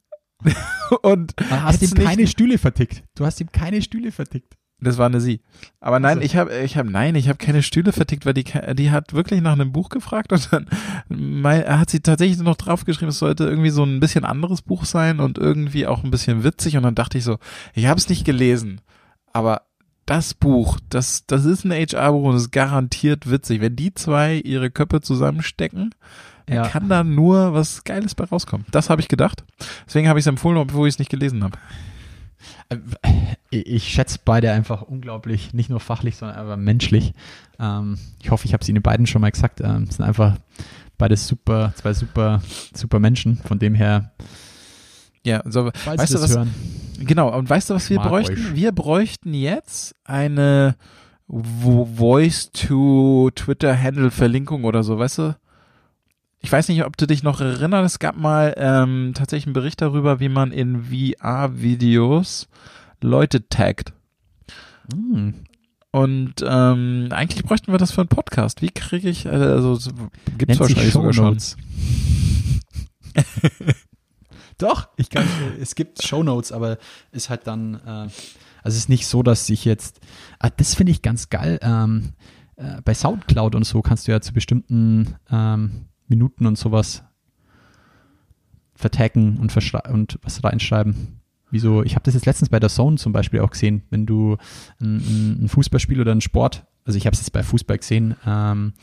und Du hast ihm nicht- keine Stühle vertickt. Du hast ihm keine Stühle vertickt. Das war eine sie. Aber nein, Also. ich habe, ich habe, nein, ich habe keine Stühle vertickt, weil die, die hat wirklich nach einem Buch gefragt und dann mein, hat sie tatsächlich noch draufgeschrieben, es sollte irgendwie so ein bisschen anderes Buch sein und irgendwie auch ein bisschen witzig und dann dachte ich so, ich habe es nicht gelesen, aber das Buch, das, das ist ein HR-Buch und es ist garantiert witzig. Wenn die zwei ihre Köpfe zusammenstecken, Ja. kann da nur was Geiles bei rauskommen. Das habe ich gedacht. Deswegen habe ich es empfohlen, obwohl ich es nicht gelesen habe. Ich ich schätze beide einfach unglaublich, nicht nur fachlich, sondern einfach menschlich. Ähm, ich hoffe, ich habe es Ihnen beiden schon mal gesagt. Ähm, es sind einfach beide super, zwei super, super Menschen. Von dem her, Ja, so, falls weißt du was? hören, Genau, und weißt du, was wir bräuchten? euch. Wir bräuchten jetzt eine Vo- Voice-to-Twitter-Handle-Verlinkung oder so, weißt du? Ich weiß nicht, ob du dich noch erinnerst, es gab mal ähm, tatsächlich einen Bericht darüber, wie man in VR-Videos Leute taggt. hm, Und ähm, eigentlich bräuchten wir das für einen Podcast. Wie kriege ich, äh, also es nennt sich wahrscheinlich sogar schon. Doch, ich kann, es gibt Shownotes, aber ist halt dann, äh, also es ist nicht so, dass ich jetzt, ah, das finde ich ganz geil, ähm, äh, bei Soundcloud und so kannst du ja zu bestimmten ähm, Minuten und sowas vertaggen und, und was reinschreiben. Wieso, ich habe das jetzt letztens bei der Zone zum Beispiel auch gesehen, wenn du ein, ein- Fußballspiel oder ein Sport, also ich habe es jetzt bei Fußball gesehen, ähm,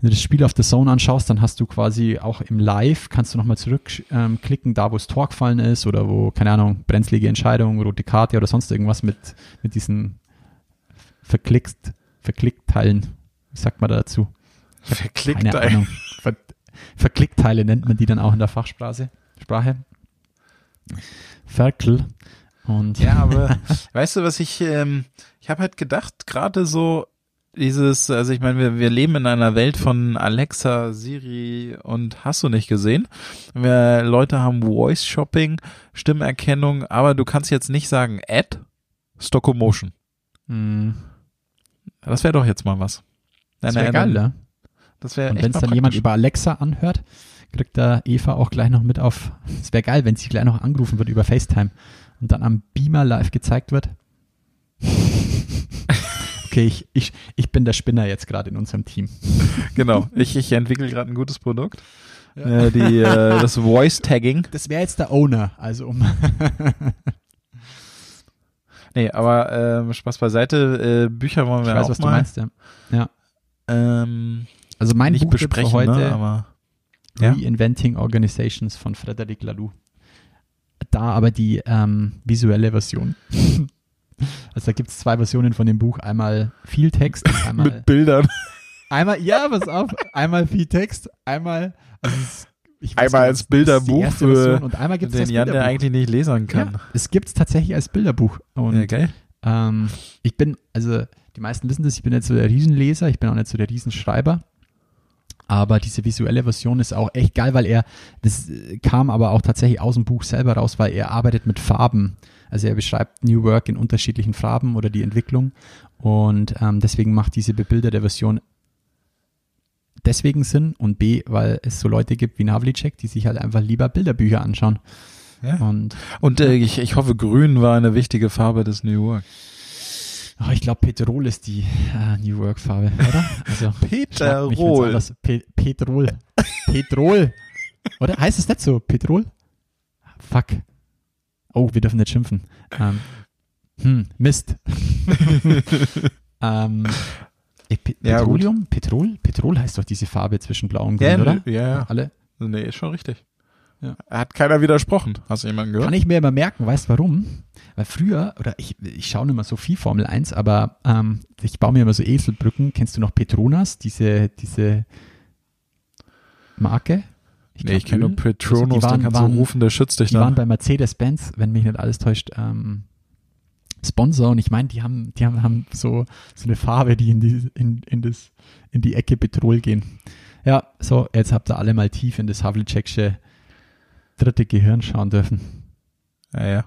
wenn du das Spiel auf der Zone anschaust, dann hast du quasi auch im Live, kannst du nochmal zurückklicken, ähm, da wo es Tor gefallen ist oder wo, keine Ahnung, brenzlige Entscheidung, rote Karte oder sonst irgendwas mit, mit diesen verklickt, Verklickteilen. Wie sagt man da dazu? Verklickt Keine ein. Ahnung. Ver Verklickteile nennt man die dann auch in der Fachsprache. Sprache. Ferkel. Und Ja, aber weißt du, was ich, ähm, ich habe halt gedacht, gerade so dieses, also ich meine, wir, wir leben in einer Welt von Alexa, Siri und hast du nicht gesehen. Wir, Leute haben Voice Shopping, Stimmerkennung, aber du kannst jetzt nicht sagen Ad, Stockomotion. Mh, Das wäre doch jetzt mal was. das wäre geil, ja. Das wäre Und wenn es dann jemand über Alexa anhört, kriegt da Eva auch gleich noch mit auf. Es wäre geil, wenn sie gleich noch angerufen wird über FaceTime und dann am Beamer live gezeigt wird. Okay, ich, ich, ich bin der Spinner jetzt gerade in unserem Team. Genau, ich, ich entwickle gerade ein gutes Produkt. Äh, die, äh, das Voice Tagging. Das wäre jetzt der Owner, also um. Nee, aber ähm, Spaß beiseite, äh, Bücher wollen Ich wir weiß, auch was mal du meinst, ja. ja. Ähm, Also mein nicht Buch für besprechen, heute, ne, aber ja. Reinventing Organizations von Frederic Laloux. Da aber die ähm, visuelle Version. also da gibt es zwei Versionen von dem Buch. Einmal viel Text, einmal, mit Bildern. einmal, ja, pass auf, einmal viel Text, einmal, also ich Einmal als nicht, die Bilderbuch für und einmal gibt es Den Jan, der eigentlich nicht lesen kann. ja, es gibt es tatsächlich als Bilderbuch. Und Ja, geil. ähm, ich bin, also die meisten wissen das, ich bin nicht so der Riesenleser, ich bin auch nicht so der Riesenschreiber. Aber diese visuelle Version ist auch echt geil, weil er, das äh, kam aber auch tatsächlich aus dem Buch selber raus, weil er arbeitet mit Farben. Also er beschreibt New Work in unterschiedlichen Farben oder die Entwicklung. Und ähm, deswegen macht diese bebilderte Version deswegen Sinn und B, weil es so Leute gibt wie Navlicek, die sich halt einfach lieber Bilderbücher anschauen. Ja. Und Und äh, ich, ich hoffe, grün war eine wichtige Farbe des New York. Oh, ich glaube, Petrol ist die äh, New Work Farbe, oder? Also, mich, Peterol. Pe Petrol. Petrol. Oder heißt es nicht so? Petrol? Fuck. Oh, wir dürfen nicht schimpfen. Ähm, hm, Mist. ähm, eh, Pe Ja, gut. Petroleum? Petrol? Petrol heißt doch diese Farbe zwischen blau und grün, Ja, oder? ja, ja. Alle? Nee, ist schon richtig. Ja. Hat keiner widersprochen. Hast du jemanden gehört? Kann ich mir immer merken, weißt du warum? Weil früher, oder ich, ich schaue nicht mehr so viel Formel 1, aber ähm, ich baue mir immer so Eselbrücken. Kennst du noch Petronas, diese, diese Marke? nee, glaub, ich kenne nur Öl. Petronos, Also die waren, den kannst waren, du rufen, der schützt dich Die waren dann. bei Mercedes-Benz, wenn mich nicht alles täuscht, ähm, Sponsor und ich meine, die haben, die haben, haben so, so eine Farbe, die in die, in, in das, in die Ecke Petrol gehen. Ja, so, jetzt habt ihr alle mal tief in das Havlicek'sche dritte Gehirn schauen dürfen. Ja, ja.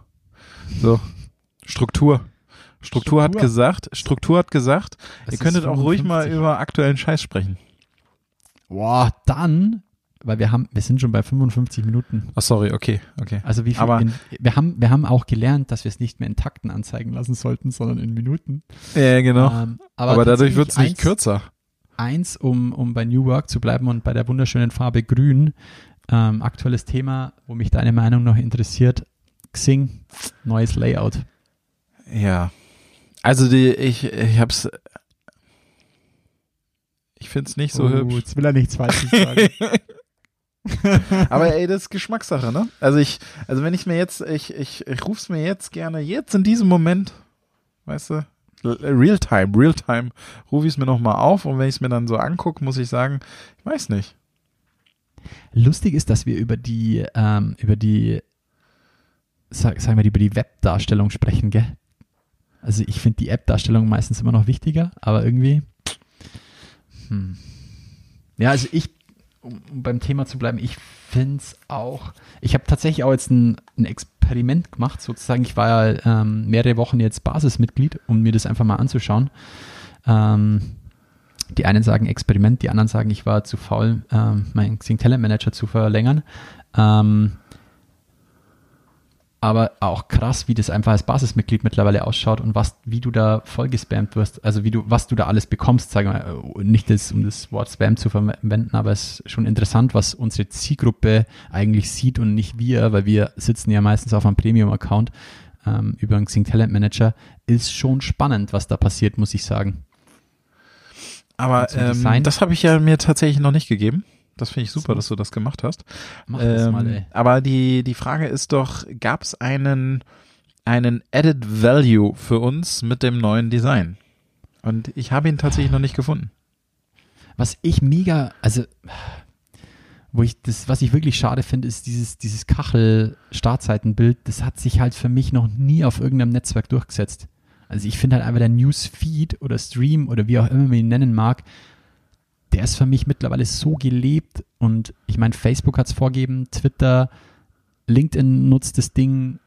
So. Struktur. Struktur hat Struktur. gesagt, Struktur hat gesagt, Es ihr könntet auch ruhig mal 55. über aktuellen Scheiß sprechen. Boah, dann, weil wir haben, wir sind schon bei 55 Minuten. Ach, sorry, okay, okay. Also wie viel Aber- in, wir haben, wir haben auch gelernt, dass wir es nicht mehr in Takten anzeigen lassen sollten, sondern in Minuten. Ja, genau. Ähm, aber, dadurch tatsächlich wird es nicht kürzer. Eins, um, um bei New Work zu bleiben und bei der wunderschönen Farbe Grün. Ähm, aktuelles Thema, wo mich deine Meinung noch interessiert. Xing, neues Layout. Ja. Also die, ich, ich hab's. Ich find's nicht so Oh, hübsch. Jetzt will er nichts Falsches sagen. Aber ey, das ist Geschmackssache, ne? Also ich, also wenn ich mir jetzt, ich, ich, ich ruf's mir jetzt gerne, jetzt in diesem Moment, weißt du, Realtime, Realtime, rufe ich es mir nochmal auf und wenn ich es mir dann so angucke, muss ich sagen, ich weiß nicht. Lustig ist, dass wir über die, ähm, über die, sag, sagen wir, über die Webdarstellung sprechen, gell? Also ich finde die App-Darstellung meistens immer noch wichtiger, aber irgendwie. Hm. Ja, also ich, um, beim Thema zu bleiben, ich finde es auch. Ich habe tatsächlich auch jetzt ein, ein Experiment gemacht, sozusagen. Ich war ja ähm, mehrere Wochen jetzt Basismitglied, um mir das einfach mal anzuschauen. Ähm, die einen sagen Experiment, die anderen sagen, ich war zu faul, ähm, meinen Xing Talent Manager zu verlängern. Ähm, aber auch krass, wie das einfach als Basismitglied mittlerweile ausschaut und was, wie du da voll gespammt wirst, also wie du, was du da alles bekommst, sagen wir, nicht das, um das Wort Spam zu verwenden, aber es ist schon interessant, was unsere Zielgruppe eigentlich sieht und nicht wir, weil wir sitzen ja meistens auf einem Premium-Account ähm, über einen Xing Talent Manager, ist schon spannend, was da passiert, muss ich sagen. Aber ähm, das habe ich ja mir tatsächlich noch nicht gegeben. Das finde ich super, So. dass du das gemacht hast. Mach das Ähm, mal, ey. Aber die, die Frage ist doch, gab es einen, einen Added Value für uns mit dem neuen Design? Und ich habe ihn tatsächlich noch nicht gefunden. Was ich mega, also wo ich das, was ich wirklich schade finde, ist dieses, dieses Kachel-Startseitenbild, das hat sich halt für mich noch nie auf irgendeinem Netzwerk durchgesetzt. Also ich finde halt einfach der Newsfeed oder Stream oder wie auch immer man ihn nennen mag, der ist für mich mittlerweile so gelebt und ich meine, Facebook hat es vorgegeben, Twitter, LinkedIn nutzt das Ding.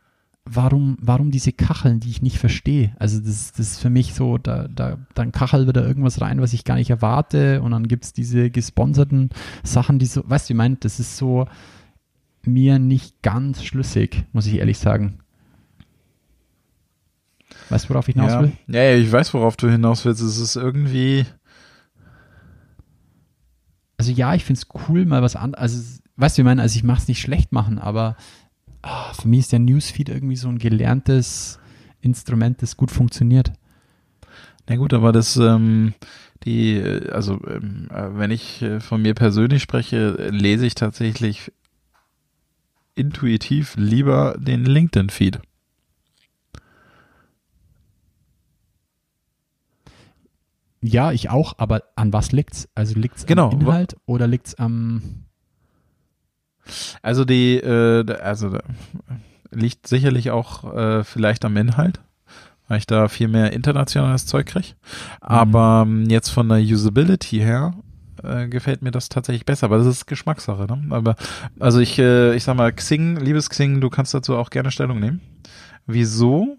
Warum, warum diese Kacheln, die ich nicht verstehe? Also das, das ist für mich so, da, da, dann kachelt wieder irgendwas rein, was ich gar nicht erwarte und dann gibt es diese gesponserten Sachen, die so, weißt du, ich meine, das ist so mir nicht ganz schlüssig, muss ich ehrlich sagen. Weißt du, worauf ich hinaus ja. will? ja, ich weiß, worauf du hinaus willst. Es ist irgendwie, Also ja, ich finde es cool, mal was anderes. Also, weißt du, ich meine, also ich mache es nicht schlecht machen, aber ah, für mich ist der Newsfeed irgendwie so ein gelerntes Instrument, das gut funktioniert. na gut, aber das, ähm, die, also ähm, äh, wenn ich äh, von mir persönlich spreche, äh, lese ich tatsächlich intuitiv lieber den LinkedIn-Feed. Ja, ich auch, aber an was liegt's? Also liegt's Genau, am Inhalt oder liegt's am Also die, äh, also liegt sicherlich auch äh, vielleicht am Inhalt, weil ich da viel mehr internationales Zeug kriege. Aber ähm, jetzt von der Usability her äh, gefällt mir das tatsächlich besser, aber das ist Geschmackssache. Ne? Aber also ich, äh, ich sag mal, Xing, liebes Xing, du kannst dazu auch gerne Stellung nehmen. Wieso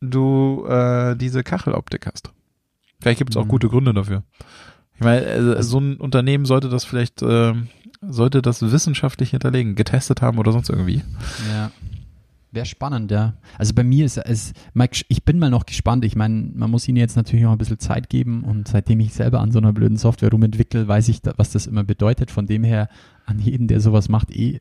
du äh, diese Kacheloptik hast? Vielleicht gibt es auch Mhm. gute Gründe dafür. Ich meine, äh, so ein Unternehmen sollte das vielleicht, äh, sollte das wissenschaftlich hinterlegen, getestet haben oder sonst irgendwie. ja. Wäre spannend, ja. Also bei mir ist es, Mike, ich bin mal noch gespannt. Ich meine, man muss ihnen jetzt natürlich auch ein bisschen Zeit geben und seitdem ich selber an so einer blöden Software rumentwickle, weiß ich, was das immer bedeutet. Von dem her an jeden, der sowas macht, eh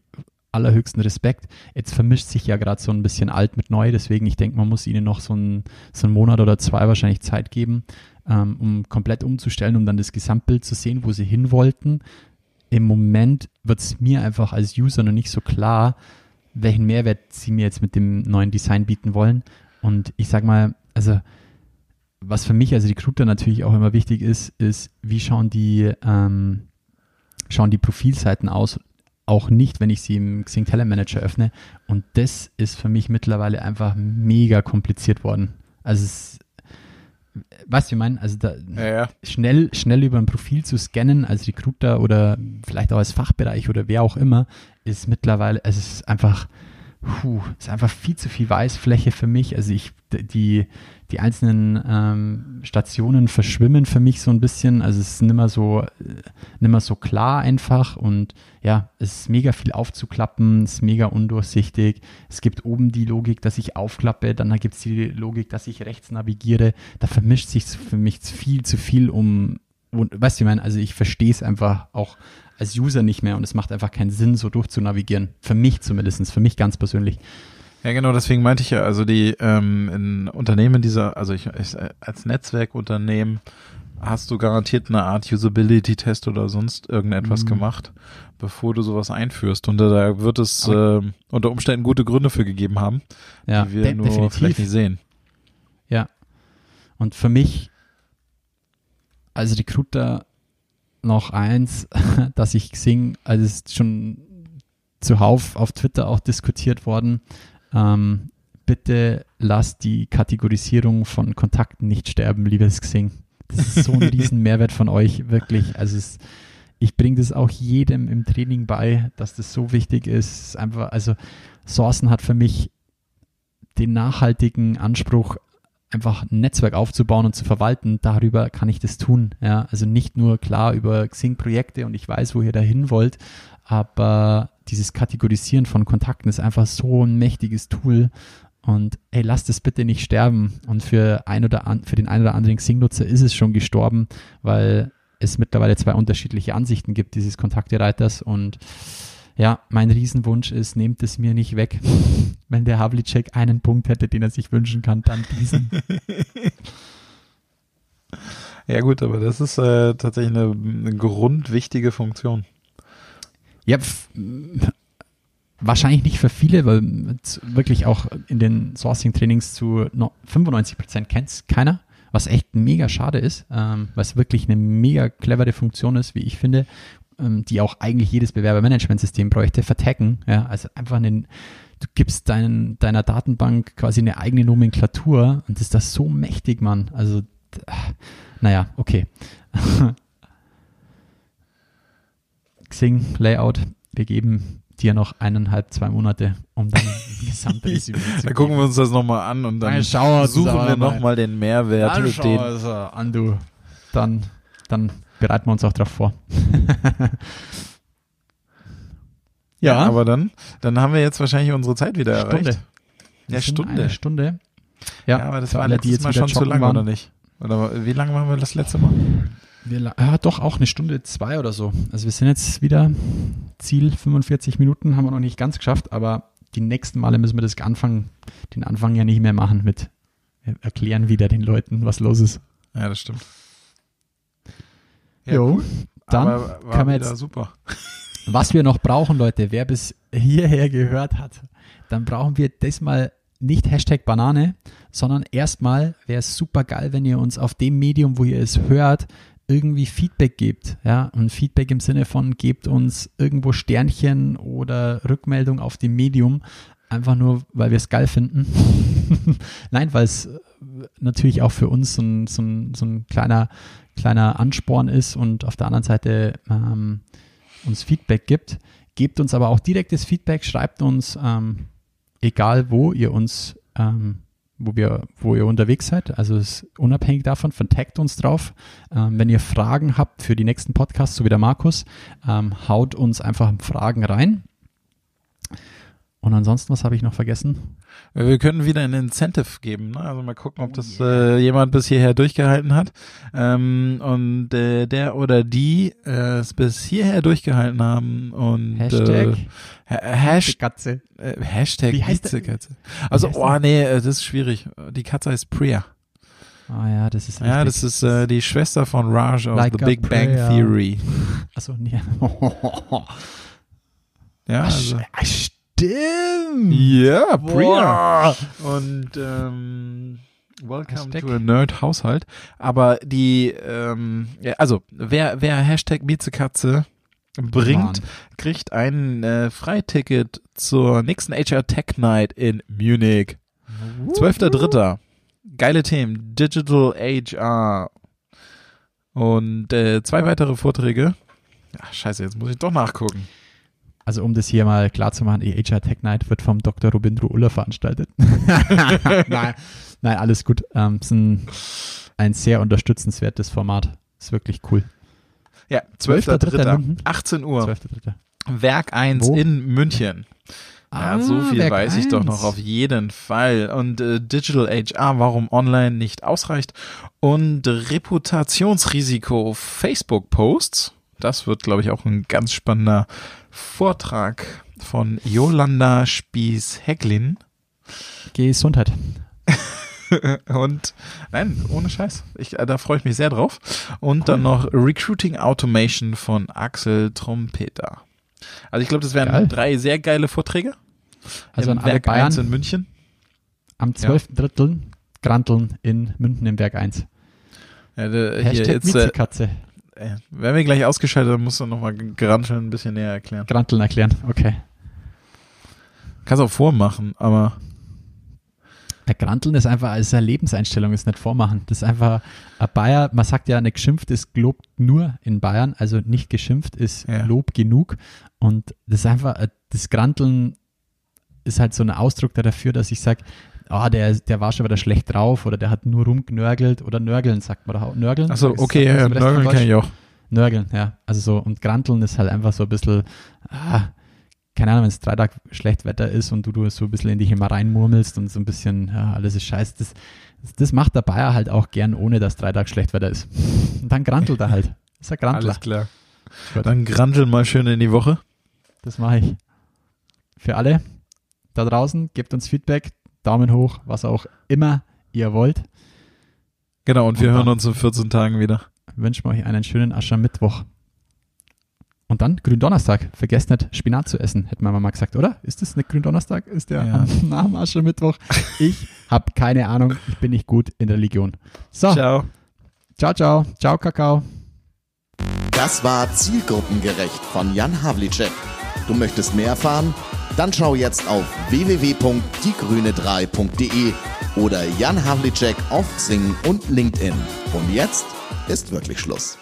allerhöchsten Respekt. Jetzt vermischt sich ja gerade so ein bisschen alt mit neu, deswegen ich denke, man muss ihnen noch so einen, so einen Monat oder zwei wahrscheinlich Zeit geben, ähm, um komplett umzustellen, um dann das Gesamtbild zu sehen, wo sie hin wollten. Im Moment wird es mir einfach als User noch nicht so klar, welchen Mehrwert sie mir jetzt mit dem neuen Design bieten wollen. Und ich sag mal, also was für mich als Recruiter natürlich auch immer wichtig ist, ist, wie schauen die, ähm, schauen die Profilseiten aus auch nicht, wenn ich sie im Xing Talent Manager öffne. Und das ist für mich mittlerweile einfach mega kompliziert worden. Also es, weißt du, ich meine, also da Ja, ja. schnell, schnell über ein Profil zu scannen als Recruiter oder vielleicht auch als Fachbereich oder wer auch immer, ist mittlerweile, es ist einfach, puh, ist einfach viel zu viel Weißfläche für mich. Also ich, die, die einzelnen ähm, Stationen verschwimmen für mich so ein bisschen. Also es ist nimmer so, äh, nimmer so klar einfach und ja, es ist mega viel aufzuklappen, es ist mega undurchsichtig. Es gibt oben die Logik, dass ich aufklappe, dann gibt es die Logik, dass ich rechts navigiere. Da vermischt sich für mich viel zu viel um, und, weißt du, ich meine, also ich verstehe es einfach auch als User nicht mehr und es macht einfach keinen Sinn, so durchzunavigieren. Für mich zumindest, für mich ganz persönlich. Ja, genau, deswegen meinte ich ja, also die ähm, in Unternehmen dieser, also ich, ich als Netzwerkunternehmen hast du garantiert eine Art Usability-Test oder sonst irgendetwas Mhm. gemacht, bevor du sowas einführst. Und da wird es äh, unter Umständen gute Gründe für gegeben haben, Ja, die wir de- nur vielleicht nicht sehen. Ja. Und für mich als Recruiter noch eins, dass ich Xing, also es ist schon zuhauf auf Twitter auch diskutiert worden, ähm, bitte lasst die Kategorisierung von Kontakten nicht sterben, liebes Xing. Das ist so ein riesen Mehrwert von euch, wirklich. Also es, ich bringe das auch jedem im Training bei, dass das so wichtig ist einfach, also Sourcen hat für mich den nachhaltigen Anspruch, einfach ein Netzwerk aufzubauen und zu verwalten, darüber kann ich das tun. Ja, also nicht nur klar über Xing-Projekte und ich weiß, wo ihr dahin wollt, aber dieses Kategorisieren von Kontakten ist einfach so ein mächtiges Tool. Und ey, lasst es bitte nicht sterben. Und für, ein oder an, für den einen oder anderen Xing-Nutzer ist es schon gestorben, weil es mittlerweile zwei unterschiedliche Ansichten gibt dieses Kontaktereiters. Und ja, mein Riesenwunsch ist, nehmt es mir nicht weg. Wenn der Havlicek einen Punkt hätte, den er sich wünschen kann, dann diesen. Ja gut, aber das ist äh, tatsächlich eine, eine grundwichtige Funktion. Ja, wahrscheinlich nicht für viele, weil es wirklich auch in den Sourcing-Trainings zu no- 95 Prozent kennt keiner, was echt mega schade ist, ähm, weil es wirklich eine mega clevere Funktion ist, wie ich finde, die auch eigentlich jedes Bewerbermanagementsystem bräuchte, vertaggen. Ja, also einfach einen, du gibst deinen, deiner Datenbank quasi eine eigene Nomenklatur und ist das so mächtig, Mann. Also, d- naja, okay. Xing, Layout, wir geben dir noch eineinhalb, zwei Monate, um dann ein Gesamtresümee zu Da gucken wir uns das nochmal an und dann Dann suchen wir mal. nochmal den Mehrwert, Dann schau den, also an, du. Dann, dann bereiten wir uns auch darauf vor. Ja, aber dann, dann haben wir jetzt wahrscheinlich unsere Zeit wieder Stunde. erreicht. Ja, Stunde. Eine Stunde. Ja, Ja, aber das war alle, die letztes jetzt Mal schon zu lang, waren. oder nicht? Oder wie lange waren wir das letzte Mal? Wir, ja, doch auch eine Stunde zwei oder so. Also wir sind jetzt wieder Ziel 45 Minuten, haben wir noch nicht ganz geschafft, aber die nächsten Male müssen wir das Anfang, den Anfang ja nicht mehr machen mit wir erklären wieder den Leuten, was los ist. Ja, das stimmt. Jo, dann aber war kann man jetzt super. Was wir noch brauchen, Leute, wer bis hierher gehört hat, dann brauchen wir diesmal nicht Hashtag Banane, sondern erstmal wäre es super geil, wenn ihr uns auf dem Medium, wo ihr es hört, irgendwie Feedback gebt. Ja, und Feedback im Sinne von gebt uns irgendwo Sternchen oder Rückmeldung auf dem Medium. Einfach nur, weil wir es geil finden. Nein, weil es äh, natürlich auch für uns so ein, so ein, so ein kleiner, kleiner Ansporn ist und auf der anderen Seite ähm, uns Feedback gibt. Gebt uns aber auch direktes Feedback, schreibt uns, ähm, egal wo ihr uns, ähm, wo wir, wo ihr unterwegs seid. Also es ist unabhängig davon, vertagt uns drauf. Ähm, wenn ihr Fragen habt für die nächsten Podcasts, so wie der Markus, ähm, haut uns einfach Fragen rein. Und ansonsten, was habe ich noch vergessen? Wir können wieder ein Incentive geben. Ne? Also mal gucken, ob das äh, jemand bis hierher durchgehalten hat. Ähm, und äh, der oder die äh, es bis hierher durchgehalten haben. Und Hashtag? Äh, Ha- Hash Katze. äh, Hashtag Wie heißt Viezekatze. Also, oh nee, äh, das ist schwierig. Die Katze heißt Priya. Ah ja, das ist Ja, das ist äh, die Schwester von Raj aus Like The Big Bang. Theory. Achso, nee. Ja, also, stimmt. ja, Priya. Und ähm, Welcome Hashtag. to a Nerd Haushalt. Aber die, ähm, ja, also wer wer Hashtag Miezekatze bringt, Mann. kriegt ein äh, Freiticket zur nächsten HR Tech Night in Munich. 12.3. Geile Themen. Digital HR. Und äh, zwei weitere Vorträge. Ach, scheiße, jetzt muss ich doch nachgucken. Also um das hier mal klar zu machen, die HR Tech Night wird vom Dr. Robindro Uller veranstaltet. nein, nein, alles gut. Ähm, ist ein, ein sehr unterstützenswertes Format. Ist wirklich cool. Ja, 12.3. 12.3. München. 18 Uhr. 12.3. Werk 1 Wo? in München. Ja, so viel Werk weiß ich doch 1. noch auf jeden Fall. Und äh, Digital HR, warum online nicht ausreicht. Und Reputationsrisiko Facebook-Posts. Das wird, glaube ich, auch ein ganz spannender Vortrag von Jolanda Spieß-Hecklin. Gesundheit. Und nein, ohne Scheiß. Ich, äh, da freue ich mich sehr drauf. Und dann noch Recruiting Automation von Axel Trompeter. Also ich glaube, das wären Geil. drei sehr geile Vorträge. Also Im an alle Werk 1 Bayern in München. am 12. Drittel Granteln in München im Werk 1. Ja, der, hier Hashtag äh, Miezekatze. Werden wir gleich ausgeschaltet, dann musst du nochmal Granteln ein bisschen näher erklären. Granteln erklären. Okay. Kannst auch vormachen, aber Der Granteln ist einfach als eine Lebenseinstellung, ist nicht vormachen. Das ist einfach ein Bayer, man sagt ja, nicht geschimpft ist gelobt nur in Bayern, also nicht geschimpft ist Ja. Lob genug. Und das ist einfach, äh, das Granteln ist halt so ein Ausdruck dafür, dass ich sage, ah, der, der war schon wieder schlecht drauf oder der hat nur rumgenörgelt oder nörgeln, sagt man doch auch. Nörgeln? achso, okay, ja, Nörgeln kann Deutsch? ich auch. Nörgeln, ja. Also so, und Granteln ist halt einfach so ein bisschen, ah, keine Ahnung, wenn es drei Tage schlecht Wetter ist und du, du so ein bisschen in dich immer reinmurmelst und so ein bisschen, ja, alles ist scheiße. Das, das, macht der Bayer halt auch gern, ohne dass drei Tage schlecht Wetter ist. Und dann grantelt er halt. Ist ein Grantler. Alles klar. Gut. Dann granteln mal schön in die Woche. Das mache ich. Für alle da draußen, gebt uns Feedback, Daumen hoch, was auch immer ihr wollt. Genau, und wir Und hören uns in 14 Tagen wieder. Wünschen wir euch einen schönen Aschermittwoch. Und dann Gründonnerstag. Vergesst nicht, Spinat zu essen, hätten wir mal gesagt, oder? Ist das nicht Gründonnerstag? Ist der Ja. am, nach dem Aschermittwoch? Ich habe keine Ahnung. Ich bin nicht gut in Religion. So, ciao, Ciao. ciao. Ciao, Kakao. Das war Zielgruppengerecht von Jan Havlicek. Du möchtest mehr erfahren? Dann schau jetzt auf www.diegrüne3.de oder Jan Havlicek auf Xing und LinkedIn. Und jetzt ist wirklich Schluss.